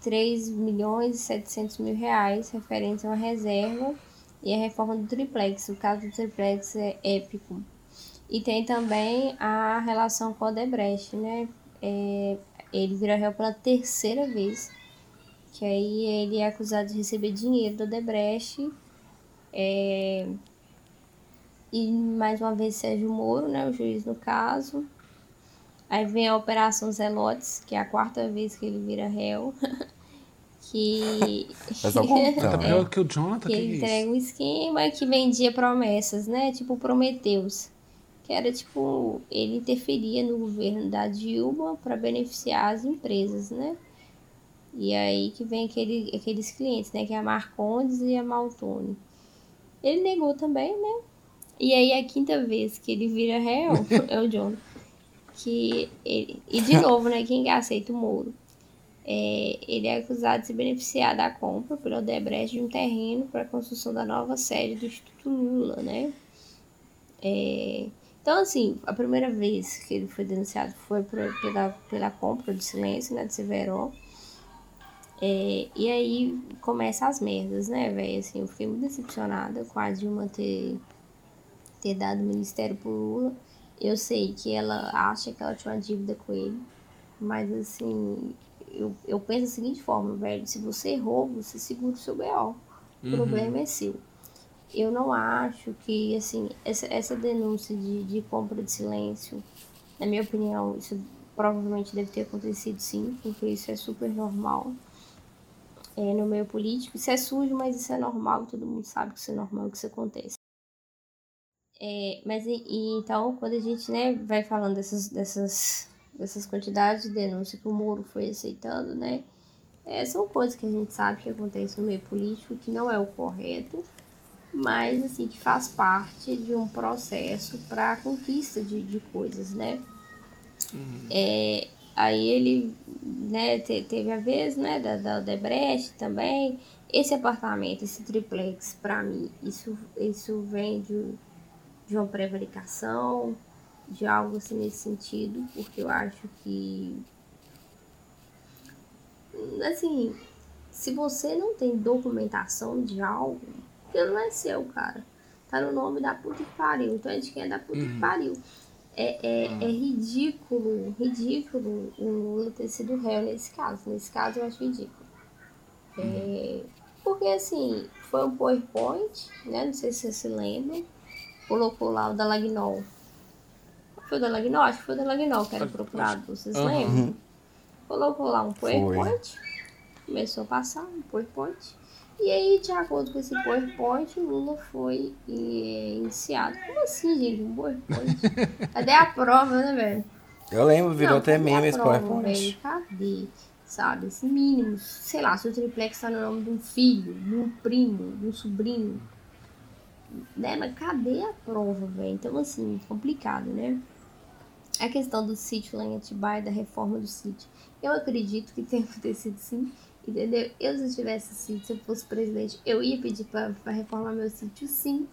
3 milhões e 700 mil reais referentes a uma reserva e a reforma do triplex. O caso do triplex é épico. E tem também a relação com o Odebrecht, né? É, ele vira réu pela terceira vez, que aí ele é acusado de receber dinheiro do Odebrecht. É, e mais uma vez Sérgio Moro, né? O juiz no caso. Aí vem a Operação Zelotes, que é a quarta vez que ele vira réu. que. É Tá pior que o Jonathan, que que ele isso? entrega um esquema que vendia promessas, né? Tipo Prometeus. Que era tipo, ele interferia no governo da Dilma para beneficiar as empresas, né? E aí que vem aquele, aqueles clientes, né? Que é a Marcondes e a Maltone. Ele negou também, né? E aí a quinta vez que ele vira réu é o John. Que ele, e de novo, né? Quem aceita o Moro. É, ele é acusado de se beneficiar da compra pelo Odebrecht de um terreno para a construção da nova sede do Instituto Lula, né? É, então, assim, a primeira vez que ele foi denunciado foi por- pela, pela compra do silêncio, né, de Severo. É, e aí começa as merdas, né, velho? Assim, eu fiquei muito decepcionada com a Dilma ter, ter dado o ministério pro Lula. Eu sei que ela acha que ela tinha uma dívida com ele, mas assim, eu, eu penso da seguinte forma, velho, se você errou, você segura o seu B.O. O problema é seu. Eu não acho que, assim, essa, essa denúncia de, de compra de silêncio, na minha opinião, isso provavelmente deve ter acontecido sim, porque isso é super normal. É, no meio político, isso é sujo, mas isso é normal, todo mundo sabe que isso é normal, que isso acontece. É, mas e, e então, quando a gente né, vai falando dessas, dessas, dessas quantidades de denúncia que o Moro foi aceitando, né? É, são coisas que a gente sabe que acontecem no meio político, que não é o correto, mas assim, que faz parte de um processo para a conquista de, de coisas, né? É, aí ele né, te- teve a vez né, da, da Odebrecht também. Esse apartamento, esse triplex, para mim, isso, isso vem de, de uma prevaricação, de algo assim nesse sentido, porque eu acho que assim, se você não tem documentação de algo, porque não é seu, cara. Tá no nome da puta que pariu. Então a gente quer da puta que pariu. É, é, é ridículo, ridículo o Lula ter sido réu nesse caso. Nesse caso eu acho ridículo. É, porque assim, foi um PowerPoint, né? Não sei se você se lembra. Colocou lá o da Lagnol. Foi o da Lagnol? Acho que foi o da Lagnol que era procurado. Vocês Aham. lembram? Colocou lá um PowerPoint. Começou a passar um PowerPoint. E aí, de acordo com esse PowerPoint, o Lula foi eh, indiciado. Como assim, gente? Um PowerPoint? Cadê a prova, né, velho? Eu lembro, virou Não, até meme esse PowerPoint. velho? Cadê? Sabe, esse mínimo. Sei lá, se o triplex tá no nome de um filho, de um primo, de um sobrinho. Né? Mas cadê a prova, velho? Então, assim, complicado, né? A questão do sítio lá em Atibaia, da reforma do sítio. Eu acredito que tenha acontecido sim, entendeu? Eu, se eu tivesse sítio, se eu fosse presidente, eu ia pedir pra, pra reformar meu sítio sim,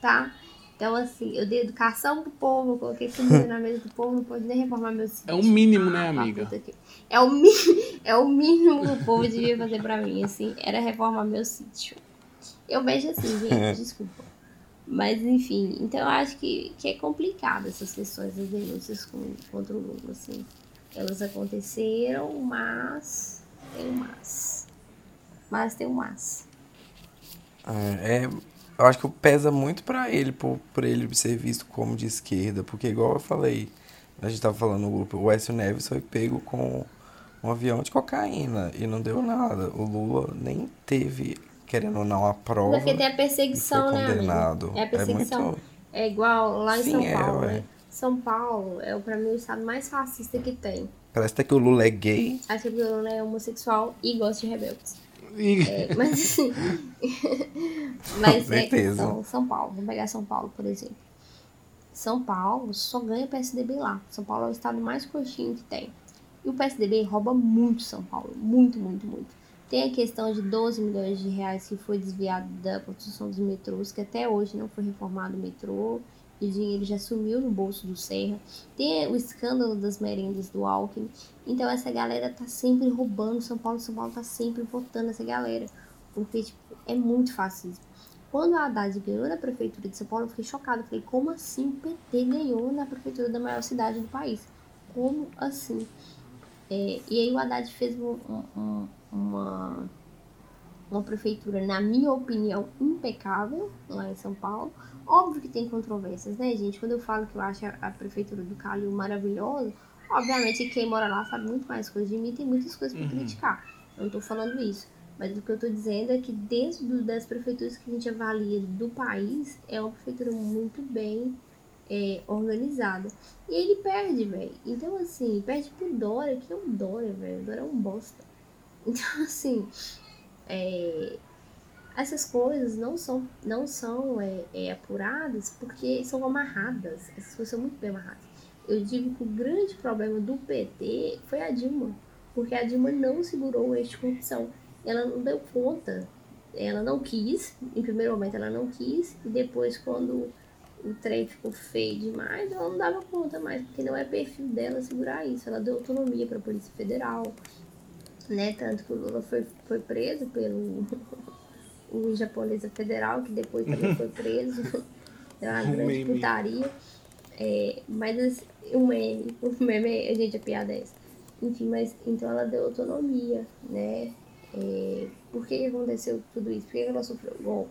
tá? Então, assim, eu dei educação pro povo, eu coloquei comida na mesa do povo, não pode nem reformar meu sítio. É o mínimo, né, Ah, amiga? puta que- É o, mi- é o mínimo que o povo devia fazer pra mim, assim, era reformar meu sítio. Eu vejo assim, gente, desculpa. Mas, enfim, então eu acho que, que é complicado essas questões das denúncias com- contra o Lula, assim. Elas aconteceram, mas tem um mas. Mas tem um mas. É, é, eu acho que pesa muito pra ele, por, por ele ser visto como de esquerda, porque igual eu falei, a gente tava falando no grupo, o Écio Neves foi pego com um avião de cocaína e não deu nada. O Lula nem teve, querendo ou não, a prova Porque tem a foi perseguição, né, amigo? É a perseguição. muito... É igual lá em Sim, São é, Paulo, ué. né? São Paulo é, pra mim, o estado mais fascista que tem. Parece até que o Lula é gay. Acho que o Lula é homossexual e gosta de rebeldes. E- É, mas assim. mas é certeza. questão. São Paulo, vamos pegar São Paulo, por exemplo. São Paulo só ganha PSDB lá. São Paulo é o estado mais coxinho que tem. E o PSDB rouba muito São Paulo. Muito, muito, muito. Tem a questão de 12 milhões de reais que foi desviado da construção dos metrôs, que até hoje não foi reformado o metrô. O dinheiro já sumiu no bolso do Serra. Tem o escândalo das merendas do Alckmin. Então essa galera tá sempre roubando São Paulo. São Paulo tá sempre votando essa galera. Porque, tipo, é muito fácil. Quando a Haddad ganhou na prefeitura de São Paulo, eu fiquei chocada. Falei, como assim o PT ganhou na prefeitura da maior cidade do país? Como assim? É, e aí o Haddad fez um- um- uma, uma prefeitura, na minha opinião, impecável lá em São Paulo. Óbvio que tem controvérsias, né, gente? Quando eu falo que eu acho a, prefeitura do Calil maravilhosa, obviamente quem mora lá sabe muito mais coisas de mim, tem muitas coisas pra criticar. Eu não tô falando isso. Mas o que eu tô dizendo é que dentro do- das prefeituras que a gente avalia do país, é uma prefeitura muito bem é, organizada. E ele perde, velho. Então, assim, perde pro Dória, que é um Dória, velho. O Dória é um bosta. Então, assim, é, essas coisas não são, não são é, é, apuradas porque são amarradas. Essas coisas são muito bem amarradas. Eu digo que o grande problema do PT foi a Dilma. Porque a Dilma não segurou o eixo de corrupção. Ela não deu conta. Ela não quis. Em primeiro momento ela não quis. E depois, quando o trem ficou feio demais, ela não dava conta mais. Porque não é perfil dela segurar isso. Ela deu autonomia para a Polícia Federal. Né? Tanto que o Lula foi, foi preso pelo o japonesa federal, que depois também foi preso. Deu uma Um grande meme. putaria. É, mas assim, o meme, o meme, a gente, a piada é essa. Enfim, mas então ela deu autonomia, né? É, por que aconteceu tudo isso? Por que ela sofreu golpe?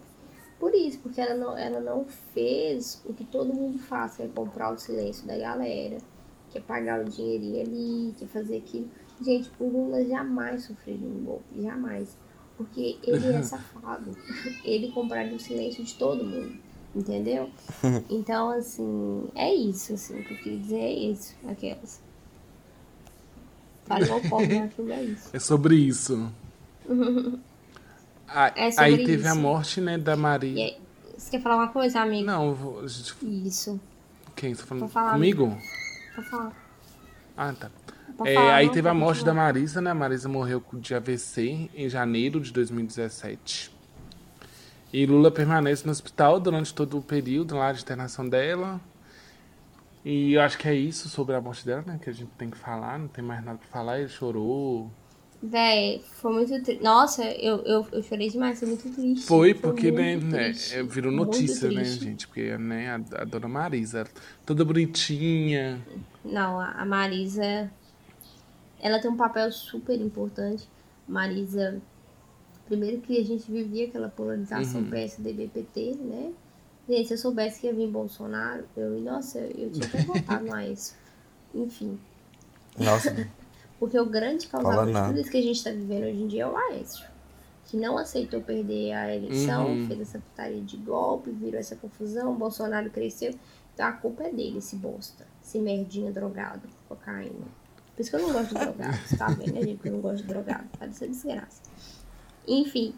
Por isso, porque ela não, ela não fez o que todo mundo faz, que é comprar o silêncio da galera, que é pagar o dinheirinho ali, que é fazer aquilo. Gente, o Lula jamais sofreria um golpe, jamais. Porque ele é safado. Ele compraria o silêncio de todo mundo. Entendeu? Então, assim, é isso, assim, o que eu queria dizer é isso, aquelas. Igual pobre, né? Aquilo é isso. É sobre isso. Ah, É sobre aí teve a isso. morte, né, da E Maria. aí, você quer falar uma coisa, amigo? Não, eu vou- a gente- Isso. quem tá falando? Falar, Comigo? Pode falar. Ah, tá. É, aí não, teve a morte da. Marisa, né? A Marisa morreu de AVC em janeiro de 2017. E Lula permanece no hospital durante todo o período lá de internação dela. E eu acho que é isso sobre a morte dela, né? Que a gente tem que falar, não tem mais nada pra falar. Ele chorou. Véi, foi muito triste. Nossa, eu, eu, eu chorei demais, foi muito triste. Foi, porque, né, né, triste. é, virou notícia, né, gente? Porque, né, a, a dona Marisa, toda bonitinha. Não, a Marisa, ela tem um papel super importante. Marisa, primeiro que a gente vivia aquela polarização Uhum. PSDB-PT, né? Gente, se eu soubesse que ia vir Bolsonaro, eu, nossa, eu tinha até votado no Aécio. Enfim, Nossa, porque o grande causador de tudo isso que a gente tá vivendo hoje em dia é o Aécio. Que não aceitou perder a eleição, Uhum. fez essa putaria de golpe, virou essa confusão, o Bolsonaro cresceu. Então a culpa é dele, esse bosta. Esse merdinha drogado, cocaína. Por isso que eu não gosto de drogado, você tá vendo, né, gente? Porque eu não gosto de drogado. Pode ser desgraça. Enfim.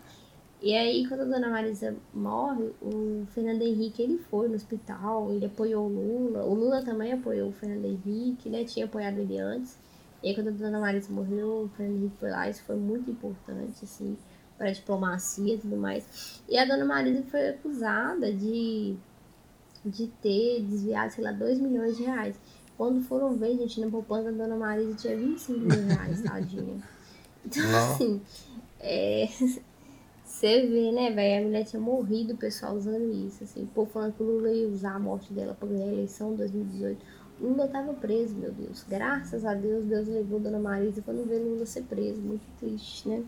E aí, quando a dona Marisa morre, o Fernando Henrique, ele foi no hospital, ele apoiou o Lula. O Lula também apoiou o Fernando Henrique, né? Tinha apoiado ele antes. E aí, quando a dona Marisa morreu, o Fernando Henrique foi lá. Isso foi muito importante, assim, para a diplomacia e tudo mais. E a dona Marisa foi acusada de, de ter desviado, sei lá, 2 milhões de reais. Quando foram ver, gente, na poupança da dona Marisa tinha 25 mil reais, tadinha. Então, Não. assim, é... Você vê, né, velho? A mulher tinha morrido, o pessoal usando isso, assim. O povo falando que o Lula ia usar a morte dela pra ganhar a eleição em 2018. O Lula tava preso, meu Deus. Graças a Deus, Deus levou Dona Marisa pra não ver Lula ser preso. Muito triste, né?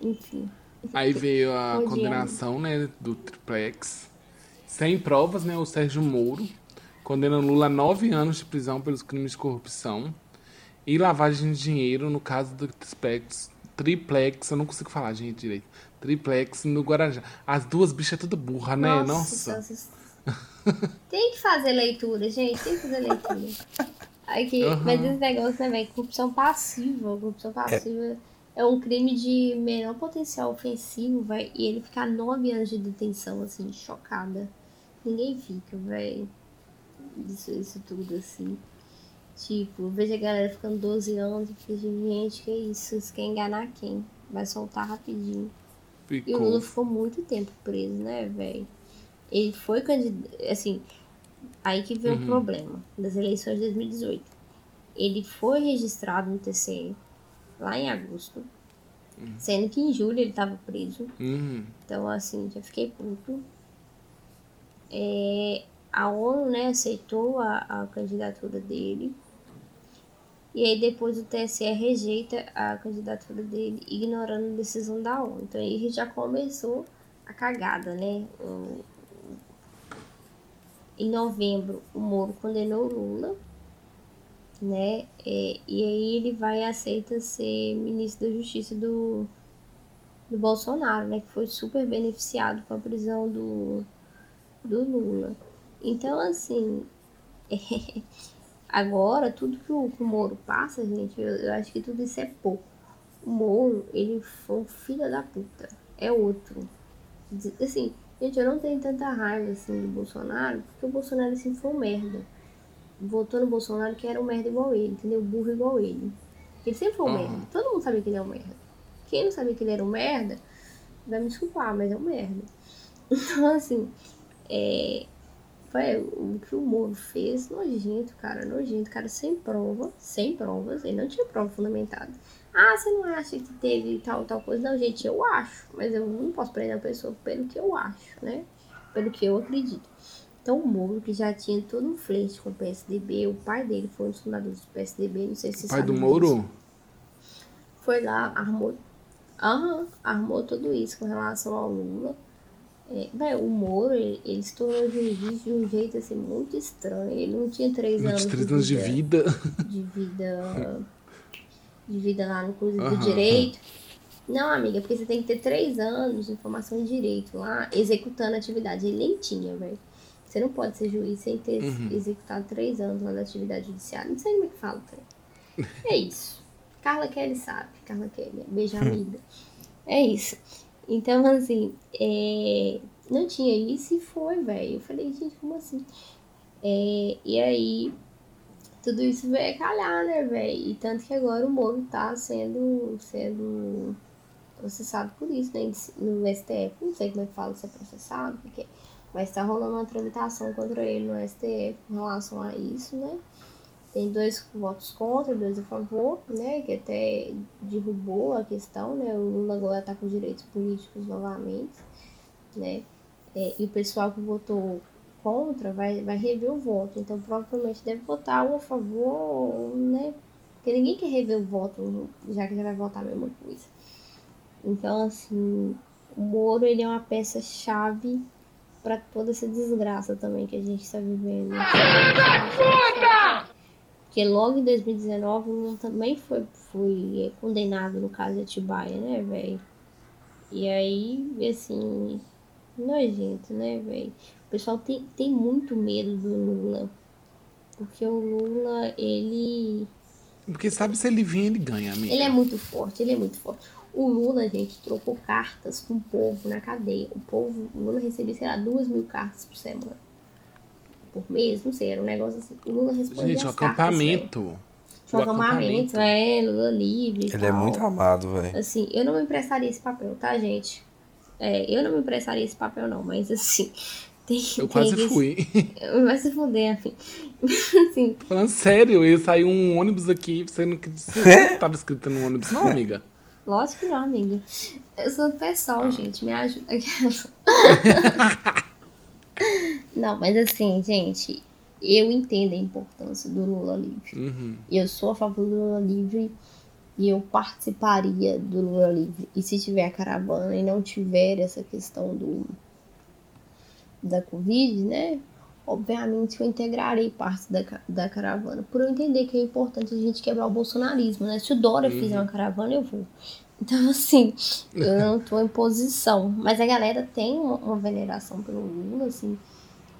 Enfim. Aí veio a Odiando. condenação, né, do triplex. Sem provas, né, o Sérgio Moro condena Lula a nove anos de prisão pelos crimes de corrupção e lavagem de dinheiro no caso do triplex. Triplex, eu não consigo falar, gente, direito. Triplex no Guarajá. As duas bichas tudo burra, né? Nossa. vocês- Tem que fazer leitura, gente. Tem que fazer leitura. Aqui, Aham. Mas esse negócio também, corrupção passiva. Corrupção passiva é. um crime de menor potencial ofensivo, vai. E ele ficar nove anos de detenção, assim, chocada. Ninguém fica, velho. Isso, isso tudo, assim. Tipo, veja a galera ficando 12 anos e fica, gente, que isso? Isso quer enganar quem? Vai soltar rapidinho. E o Lula Ficou. ficou muito tempo preso, né, velho? Ele foi candidato. Assim, aí que veio o problema das eleições de 2018. Ele foi registrado no TCE lá em agosto, sendo que em julho ele tava preso. Uhum. Então, assim, já fiquei puto. É, a ONU, né, aceitou a, a candidatura dele. E aí depois o TSE rejeita a candidatura dele, ignorando a decisão da ONU. Então aí já começou a cagada, né? Em novembro, o Moro condenou o Lula, né? É, e aí ele vai e aceita ser ministro da Justiça do, do Bolsonaro, né? Que foi super beneficiado com a prisão do, do Lula. Então, assim, agora tudo que o, que o Moro passa, gente, eu, eu acho que tudo isso é pouco. O Moro, ele foi um filho da puta. É outro. Assim, gente, eu não tenho tanta raiva assim do Bolsonaro, porque o Bolsonaro assim foi um merda. Votou no Bolsonaro que era um merda igual ele, entendeu? Burro igual ele. Ele sempre foi um Aham. merda. Todo mundo sabia que ele é um merda. Quem não sabia que ele era um merda, vai me desculpar, mas é um merda. Então, assim, é. Foi o que o Moro fez, nojento, cara, nojento, cara, sem prova, sem provas, ele não tinha prova fundamentada. Ah, você não acha que teve tal, tal coisa? Não, gente, eu acho, mas eu não posso prender a pessoa pelo que eu acho, né? Pelo que eu acredito. Então, o Moro, que já tinha todo um flerte com o PSDB, o pai dele foi um dos fundadores do PSDB, não sei se O pai do disso Moro? foi lá, armou, armou tudo isso com relação ao Lula. É, o Moro, ele, ele se tornou juiz de um jeito assim muito estranho. Ele não tinha três anos 23 anos de vida. de vida de vida lá no curso Aham. do direito. Não, amiga, porque você tem que ter três anos de formação em direito lá, executando atividade. Ele nem tinha, velho. Você não pode ser juiz sem ter Uhum. executado três anos lá da atividade judiciária. Não sei como é que fala, velho. É isso. Carla Kelly sabe. Carla Kelly, beijo amiga. É isso. Então, assim, é, não tinha isso e foi, velho. Eu falei, gente, como assim? É, e aí, tudo isso veio calhar, né, velho? E tanto que agora o Moro tá sendo, sendo processado por isso, né? No STF. Não sei como é que fala se é processado, porque. Mas tá rolando uma tramitação contra ele no STF em relação a isso, né? Tem dois votos contra, dois a favor, né? Que até derrubou a questão, né? O Lula agora tá com direitos políticos novamente, né? É, e o pessoal que votou contra vai, vai rever o voto. Então provavelmente deve votar ou a favor, né? Porque ninguém quer rever o voto, já que já vai votar a mesma coisa. Então, assim, o Moro ele é uma peça-chave para toda essa desgraça também que a gente está vivendo. Porque logo em 2019 o também foi, foi condenado no caso de Atibaia, né, velho? E aí, assim, nojento, né, velho? O pessoal tem, tem muito medo do Lula. Porque o Lula, ele. Porque sabe se ele vir, ele ganha, amiga. Ele é muito forte, ele é muito forte. O Lula, gente, trocou cartas com o povo na cadeia. O povo, o Lula recebia, sei lá, duas mil cartas por semana. Por mês, não sei, era um negócio assim. O Lula respondia Gente, cartas, acampamento. velho. Tinha um acampamento, é, Lula livre. Ele é tal. muito amado, velho. Assim, eu não me emprestaria esse papel, tá, gente? É, eu não me emprestaria esse papel, não, mas assim. Tem, Eu tem quase esse- fui. Vai se fuder, assim. assim, Falando sério, ia sair um ônibus aqui, você não acredita. Tava escrito no ônibus, não, amiga? lógico que não, amiga. Eu sou do pessoal, gente, me ajuda. não, mas assim, gente, eu entendo a importância do Lula livre. Uhum. Eu sou a favor do Lula livre e eu participaria do Lula livre. E se tiver a caravana e não tiver essa questão do da Covid, né? Obviamente eu integrarei parte da, da caravana. Por eu entender que é importante a gente quebrar o bolsonarismo, né? Se o Dória fizer uma caravana, eu vou. Então, assim, eu não tô em posição. Mas a galera tem uma, veneração pelo Lula, assim,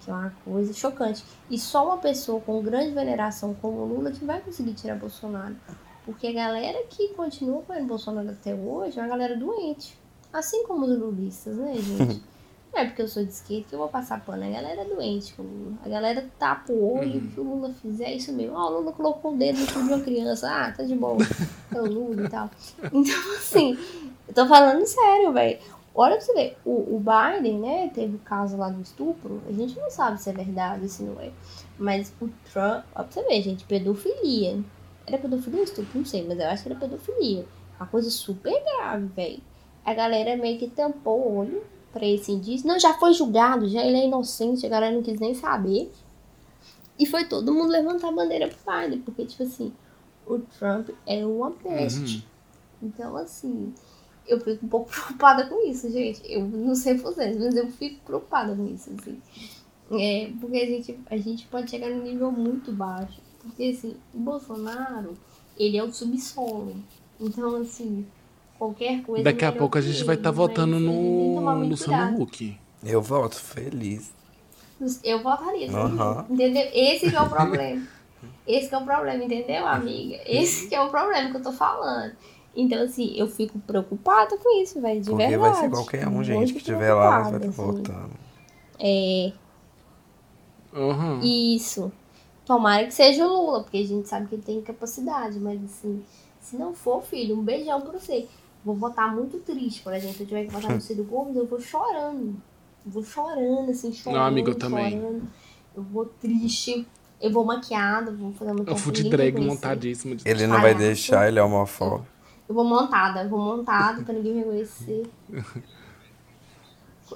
que é uma coisa chocante. E só uma pessoa com grande veneração como o Lula que vai conseguir tirar Bolsonaro. Porque a galera que continua apoiando Bolsonaro até hoje é uma galera doente. Assim como os lulistas, né, gente? Não é porque eu sou de esquerda que eu vou passar pano. A galera é doente com o Lula. A galera tapa o olho, o que o Lula fizer, é isso mesmo. Ah, o Lula colocou o dedo no cu de uma criança. Ah, tá de boa. É o Lula e tal. Então, assim, eu tô falando sério, velho. Olha pra você ver, o, o Biden, né, teve o caso lá do estupro. A gente não sabe se é verdade, se não é. Mas o Trump, ó, pra você ver, gente, pedofilia. Era pedofilia ou estupro? Não sei, mas eu acho que era pedofilia. Uma coisa super grave, velho. A galera meio que tampou o olho pra esse indício. Não, já foi julgado, já ele é inocente, a galera não quis nem saber. E foi todo mundo levantar a bandeira pro Biden, porque, tipo assim, o Trump é uma peste. Então, assim, eu fico um pouco preocupada com isso, gente. Eu não sei vocês, mas eu fico preocupada com isso, assim. É, porque a gente, a gente pode chegar num nível muito baixo. Porque, assim, o Bolsonaro, ele é o subsolo. Então, assim, qualquer coisa. Daqui a pouco a gente vai estar mas votando no muito Luciano. Huck. Eu voto feliz. Eu votaria. Aham. entendeu? Esse que é o problema. Esse que é o problema, entendeu, amiga? Esse que é o problema que eu tô falando. Então, assim, eu fico preocupada com isso, velho, de Porque verdade. vai ser qualquer um, Muito gente, que estiver lá, vai estar assim. votando. É, Aham. isso. Tomara que seja o Lula, porque a gente sabe que ele tem capacidade, mas assim, se não for, filho, um beijão pra você. Vou votar muito triste, por exemplo, se eu tiver que votar no Ciro Gomes, eu vou chorando. Vou chorando, assim, chorando. Não, amiga, eu também. chorando. Eu vou triste. Eu vou maquiada, vou fazer uma Eu fui de drag montadíssimo. De... Ele não vai deixar, ele é homofóbico. Eu vou montada, eu vou montada pra ninguém me reconhecer.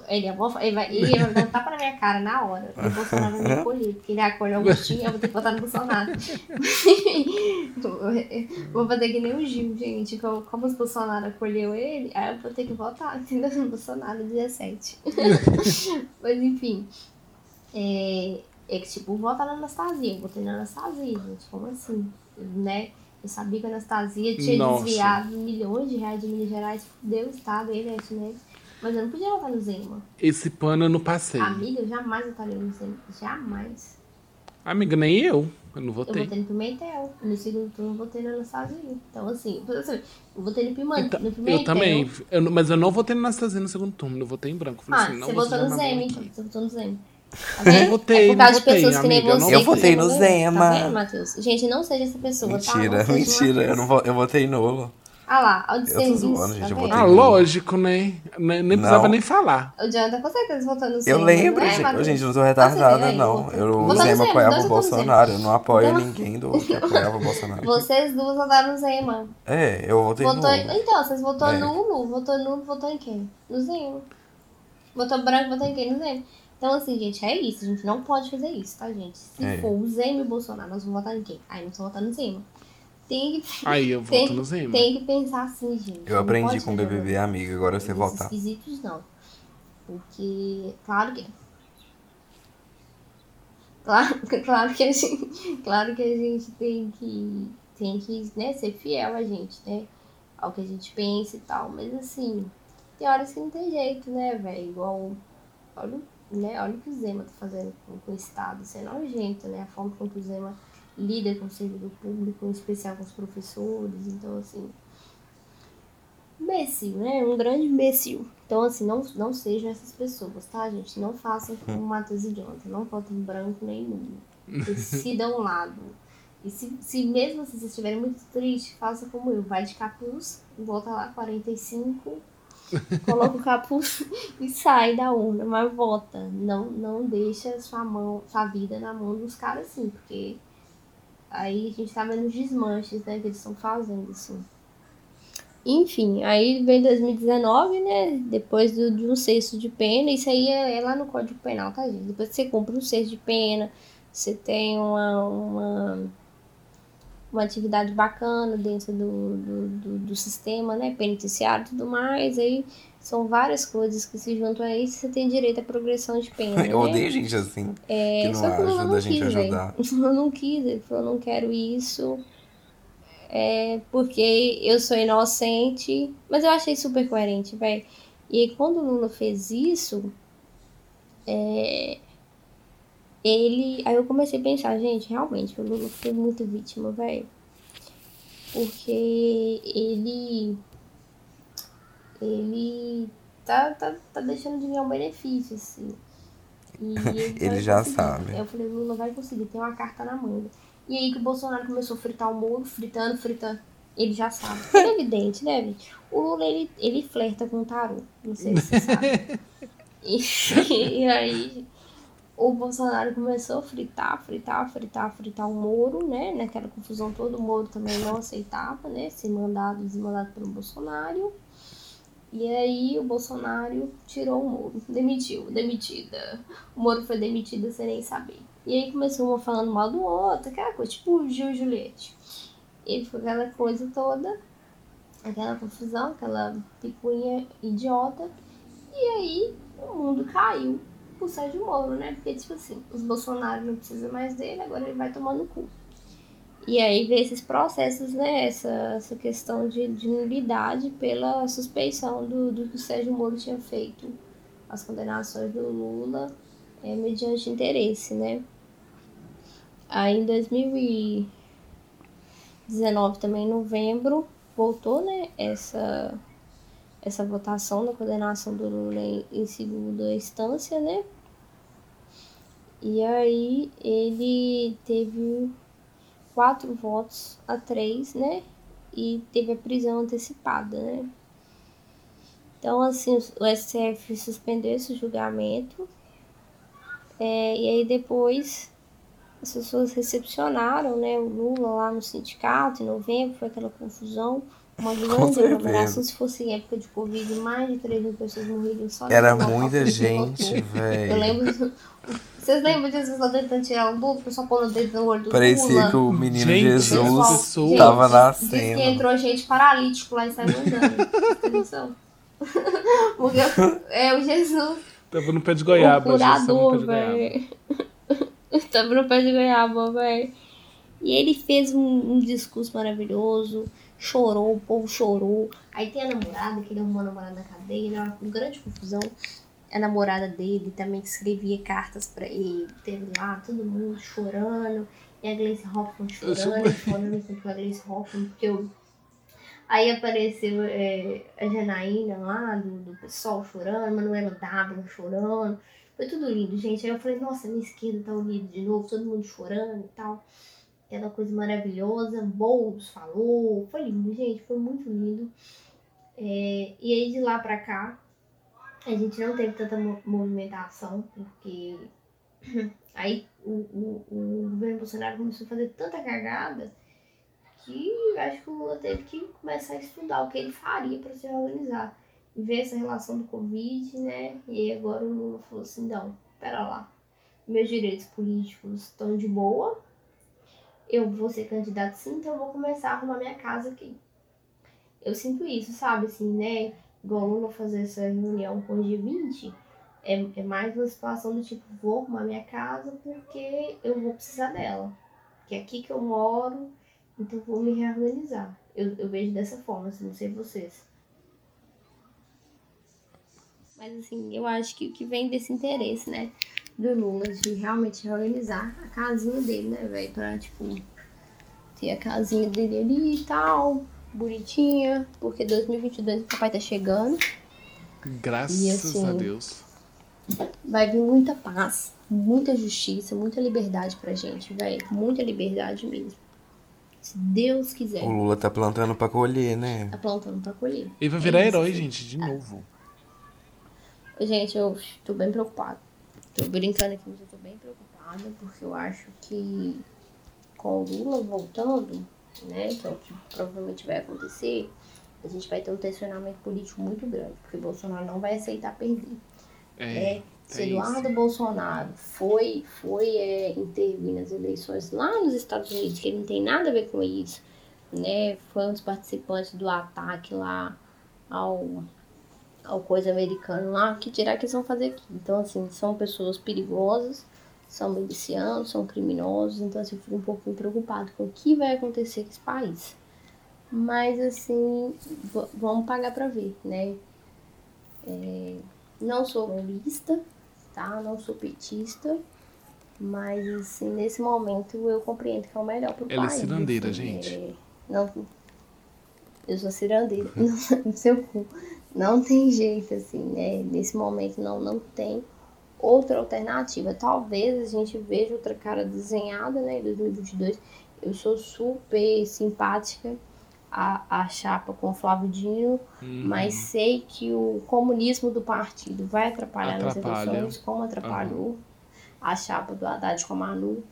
Ele, é bom- ele vai, ele vai dar um tapa na minha cara na hora. O Bolsonaro vai me acolher, porque ele acolhe o Agostinho, eu vou ter que votar no Bolsonaro. vou fazer que nem o Gil, gente. Como, como os Bolsonaro acolheu ele, aí eu vou ter que votar, entendeu? No Bolsonaro 17. Mas enfim. É, é que, tipo, vota na Anastasia. Eu votei na Anastasia, gente. Como assim? Né? Eu sabia que a Anastasia tinha Nossa. desviado milhões de reais de Minas Gerais, fudeu o Estado, ele né? Mas eu não podia votar no Zema. Esse pano eu não passei. Amiga, eu jamais votaria no Zema. Jamais. Amiga, nem eu. Eu não Eu votei. votei no Pimentel. No segundo turno, eu votei na Anastasia. Então, assim, assim, eu votei no Pimentel. Então, no Pimentel. eu também. Eu mas eu não votei na Anastasia no segundo turno. Eu votei em branco. Falei Ah, assim, não você votou no Zema, então. Você votou no Zema. Tá Não vendo? votei, é por causa de votei, pessoas que nem amiga, eu Eu votei no. Zema. Tá vendo, Matheus? Gente, não seja essa pessoa, tá? Mentira, o mentira. Eu, não eu votei nulo. Ah lá, ao de Eu tô serviço. zoando, gente, tá vendo? ter Ah, lógico, né? Nem, nem precisava Não. nem falar. O Jonathan com certeza votou no Eu lembro, né, gente. Ô, gente, eu não sou retardada, não. Eu, o Zema apoiava o Bolsonaro. Eu não apoio Então- ninguém do que apoiava o Bolsonaro. Vocês duas votaram no Zema. É, eu votei Votou no. em... Então, vocês votou É. nulo, votou nulo, votou em quem? No Zema. Votou branco, votou em quem? No Zema. Então, assim, gente, é isso. A gente não pode fazer isso, tá, gente? Se É. for o Zema e o Bolsonaro, nós vamos votar em quem? Aí nós vamos votar no Zema. Tem que, Aí eu Tem- no Zema. tem que pensar assim, gente. Eu Não aprendi com o BBB, amiga. Agora eu sei Esses votar. esquisitos não. Porque, claro que. Claro, claro que a gente, claro que a gente tem que, tem que né, ser fiel a gente, né? Ao que a gente pensa e tal. Mas assim, tem horas que não tem jeito, né, velho? Igual. Olha, o- né, olha o que o Zema tá fazendo com, com o Estado. Isso é nojento, né? A forma como que o Zema lida com o servidor público, em especial com os professores. Então, assim imbecil, né? Um grande imbecil. Então, assim, não, não sejam essas pessoas, tá, gente? Não façam como o Matheus e Jonathan. Não votem branco nem nulo. Decidam um lado. E se, se mesmo se vocês estiverem muito tristes, faça como eu. Vai de capuz, volta lá, 45, coloca o capuz e sai da urna. Mas vota. Não, não deixa sua mão, sua vida na mão dos caras assim, porque aí a gente tá vendo os desmanches, né, que eles estão fazendo, assim. Enfim, aí vem 2019, né? Depois do- de um sexto de pena. Isso aí é, é lá no Código Penal, tá, gente? Depois que você cumpre um sexto de pena, você tem uma, uma, uma atividade bacana dentro do, do, do, do sistema, né? Penitenciário e tudo mais. Aí são várias coisas que se juntam a isso. Você tem direito à progressão de pena. Eu né? odeio gente assim. É, que não só que ajuda não a gente a quis, ajudar. Lula não quis, ele falou, não quero isso. É porque eu sou inocente. Mas eu achei super coerente, velho. E aí, quando o Lula fez isso, é, ele. Aí eu comecei a pensar, gente, realmente, o Lula foi muito vítima, velho. Porque ele. Ele tá, tá, tá deixando de ganhar um benefício, assim. E ele, Ele já conseguir. sabe. Aí eu falei, Lula vai conseguir, tem uma carta na manga. E aí que o Bolsonaro começou a fritar o muro, fritando, fritando. Ele já sabe. É evidente, né, gente? O Lula, ele, ele flerta com o tarô. Não sei se você sabe. E, e aí o Bolsonaro começou a fritar, fritar, fritar, fritar o Moro, né? Naquela confusão toda, o Moro também não aceitava, né? Ser mandado, desmandado pelo Bolsonaro. E aí o Bolsonaro tirou o Moro, demitiu, demitida. O Moro foi demitido sem nem saber. E aí começou um falando mal do outro, aquela coisa, tipo o Gil e Juliette. E foi aquela coisa toda, aquela confusão, aquela picuinha idiota. E aí o mundo caiu pro Sérgio Moro, né? Porque, tipo assim, os Bolsonaro não precisam mais dele, agora ele vai tomar no cu. E aí vê esses processos, né? Essa, essa questão de, de nulidade pela suspeição do, do que o Sérgio Moro tinha feito. As condenações do Lula é, mediante interesse, né? Aí em 2019, também em novembro, voltou, né? Essa, essa votação da condenação do Lula em, em segunda instância, né? E aí ele teve quatro votos a três, né? E teve a prisão antecipada, né? Então, assim, o STF suspendeu esse julgamento. É, e aí depois as pessoas recepcionaram, né, o Lula lá no sindicato em novembro, foi aquela confusão, uma grande aglomeração. Se fosse em época de Covid, mais de 3 mil pessoas morreriam só Era muita gente, Eu velho. lembro. Vocês lembram disso? Vocês tentando tirar o Lula, o pessoal pondo o dedo no olho do Parecia Lula? que o menino Gente, Jesus as pessoas- tava Diz- nascendo. Diz que entrou gente paralítico lá e saiu andando. Porque é o Jesus, Tava no pé de goiaba. o Jesus tava no pé curador, de goiaba. velho. Tava no pé de goiaba, velho. E ele fez um, um discurso maravilhoso, chorou, o povo chorou. Aí tem a namorada, que ele arrumou a namorada na cadeia, né? Uma grande confusão. A namorada dele também escrevia cartas pra ele. Teve lá todo mundo chorando. E a Gleice Hoffman chorando, chorando com a Gleice Hoffman, porque eu Aí apareceu é, a Janaína lá, do, do pessoal chorando, Manuela Dávila chorando. Foi tudo lindo, gente. Aí eu falei, nossa, minha esquerda tá unida de novo, todo mundo chorando e tal. Aquela coisa maravilhosa. Boulos falou, foi lindo, gente, foi muito lindo. É, e aí de lá pra cá, a gente não teve tanta movimentação, porque aí o, o, o governo Bolsonaro começou a fazer tanta cagada que acho que o Lula teve que começar a estudar o que ele faria para se organizar. E ver essa relação do Covid, né? E agora o Lula falou assim, não, pera lá. Meus direitos políticos estão de boa. Eu vou ser candidato sim, então eu vou começar a arrumar minha casa aqui. Eu sinto isso, sabe, assim, né? Igual o Lula fazer essa reunião com o G20, é, é mais uma situação do tipo, vou arrumar minha casa porque eu vou precisar dela. Que é aqui que eu moro, então vou me reorganizar. Eu, eu vejo dessa forma, assim, não sei vocês. Mas assim, eu acho que o que vem desse interesse, né? Do Lula de realmente reorganizar a casinha dele, né, velho? Pra, tipo, ter a casinha dele ali e tal, bonitinha, porque 2022 o papai tá chegando. Graças e, assim, a Deus. Vai vir muita paz, muita justiça, muita liberdade pra gente, velho. Muita liberdade mesmo. Se Deus quiser. O Lula tá plantando pra colher, né? Tá plantando pra colher. Ele vai virar é herói, gente, de novo. Gente, eu tô bem preocupada. Tô brincando aqui, mas eu tô bem preocupada porque eu acho que com o Lula voltando, né, que é o que provavelmente vai acontecer, a gente vai ter um tensionamento político muito grande, porque Bolsonaro não vai aceitar perder. É, é se Eduardo isso. Bolsonaro foi, foi é, intervir nas eleições lá nos Estados Unidos, que ele não tem nada a ver com isso, né? Foi um dos participantes do ataque lá ao, ao coisa americano lá, que dirá que eles vão fazer aqui. Então, assim, são pessoas perigosas, são milicianos, são criminosos, então assim, eu fico um pouquinho preocupado com o que vai acontecer com esse país. Mas assim, vamos pagar para ver, né? É, não sou lulista, tá? Não sou petista, mas assim, nesse momento eu compreendo que é o melhor pro Ela país. Ela é cirandeira, assim, gente. É, não, eu sou cirandeira, no seu cu. Não tem jeito, assim, né? Nesse momento não, não tem outra alternativa. Talvez a gente veja outra cara desenhada, né, em 2022. Eu sou super simpática a, a chapa com o Flávio Dino, uhum. mas sei que o comunismo do partido vai atrapalhar Atrapalha. nas eleições, como atrapalhou uhum. a chapa do Haddad com a Manu.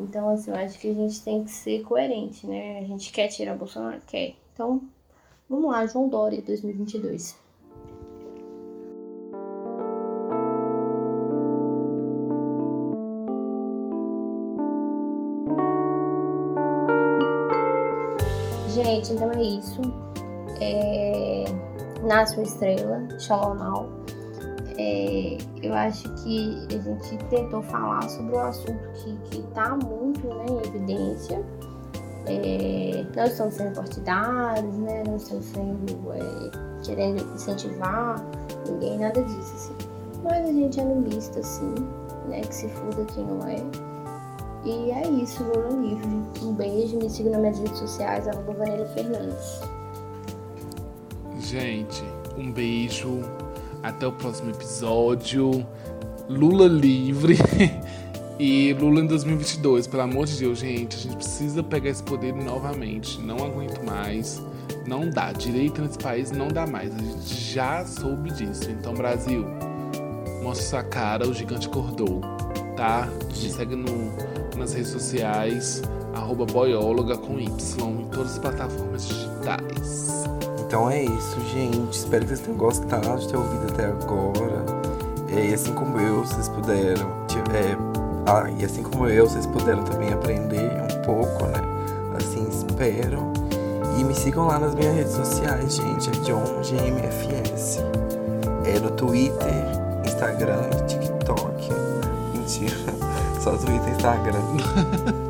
Então, assim, eu acho que a gente tem que ser coerente, né? A gente quer tirar Bolsonaro? Quer. Então, vamos lá, João Dória 2022. Então é isso. É... Uma estrela, Shalom é... Eu acho que a gente tentou falar sobre um assunto que, que tá muito né, em evidência. É... Não estamos sendo partidários, né? Não estamos sendo é... querendo incentivar ninguém, nada disso, assim. Mas a gente é numista, assim, né? Que se fuda quem não é. E é isso, Lula Livre. Um beijo, me siga nas minhas redes sociais, arroba Fernandes. Gente, um beijo. Até o próximo episódio. Lula livre. e Lula em 2022, pelo amor de Deus, gente. A gente precisa pegar esse poder novamente. Não aguento mais. Não dá. Direito nesse país não dá mais. A gente já soube disso. Então, Brasil, mostra sua cara. O gigante acordou. Tá? Me segue no nas redes sociais, arroba boióloga com Y, em todas as plataformas digitais. Então é isso, gente. Espero que vocês tenham gostado de ter ouvido até agora. É, e assim como eu, vocês puderam. É, ah, e assim como eu, vocês puderam também aprender um pouco, né? Assim, espero. E me sigam lá nas minhas redes sociais, gente. É JohnGMFS. É no Twitter, Instagram e TikTok. Só Twitter e Instagram.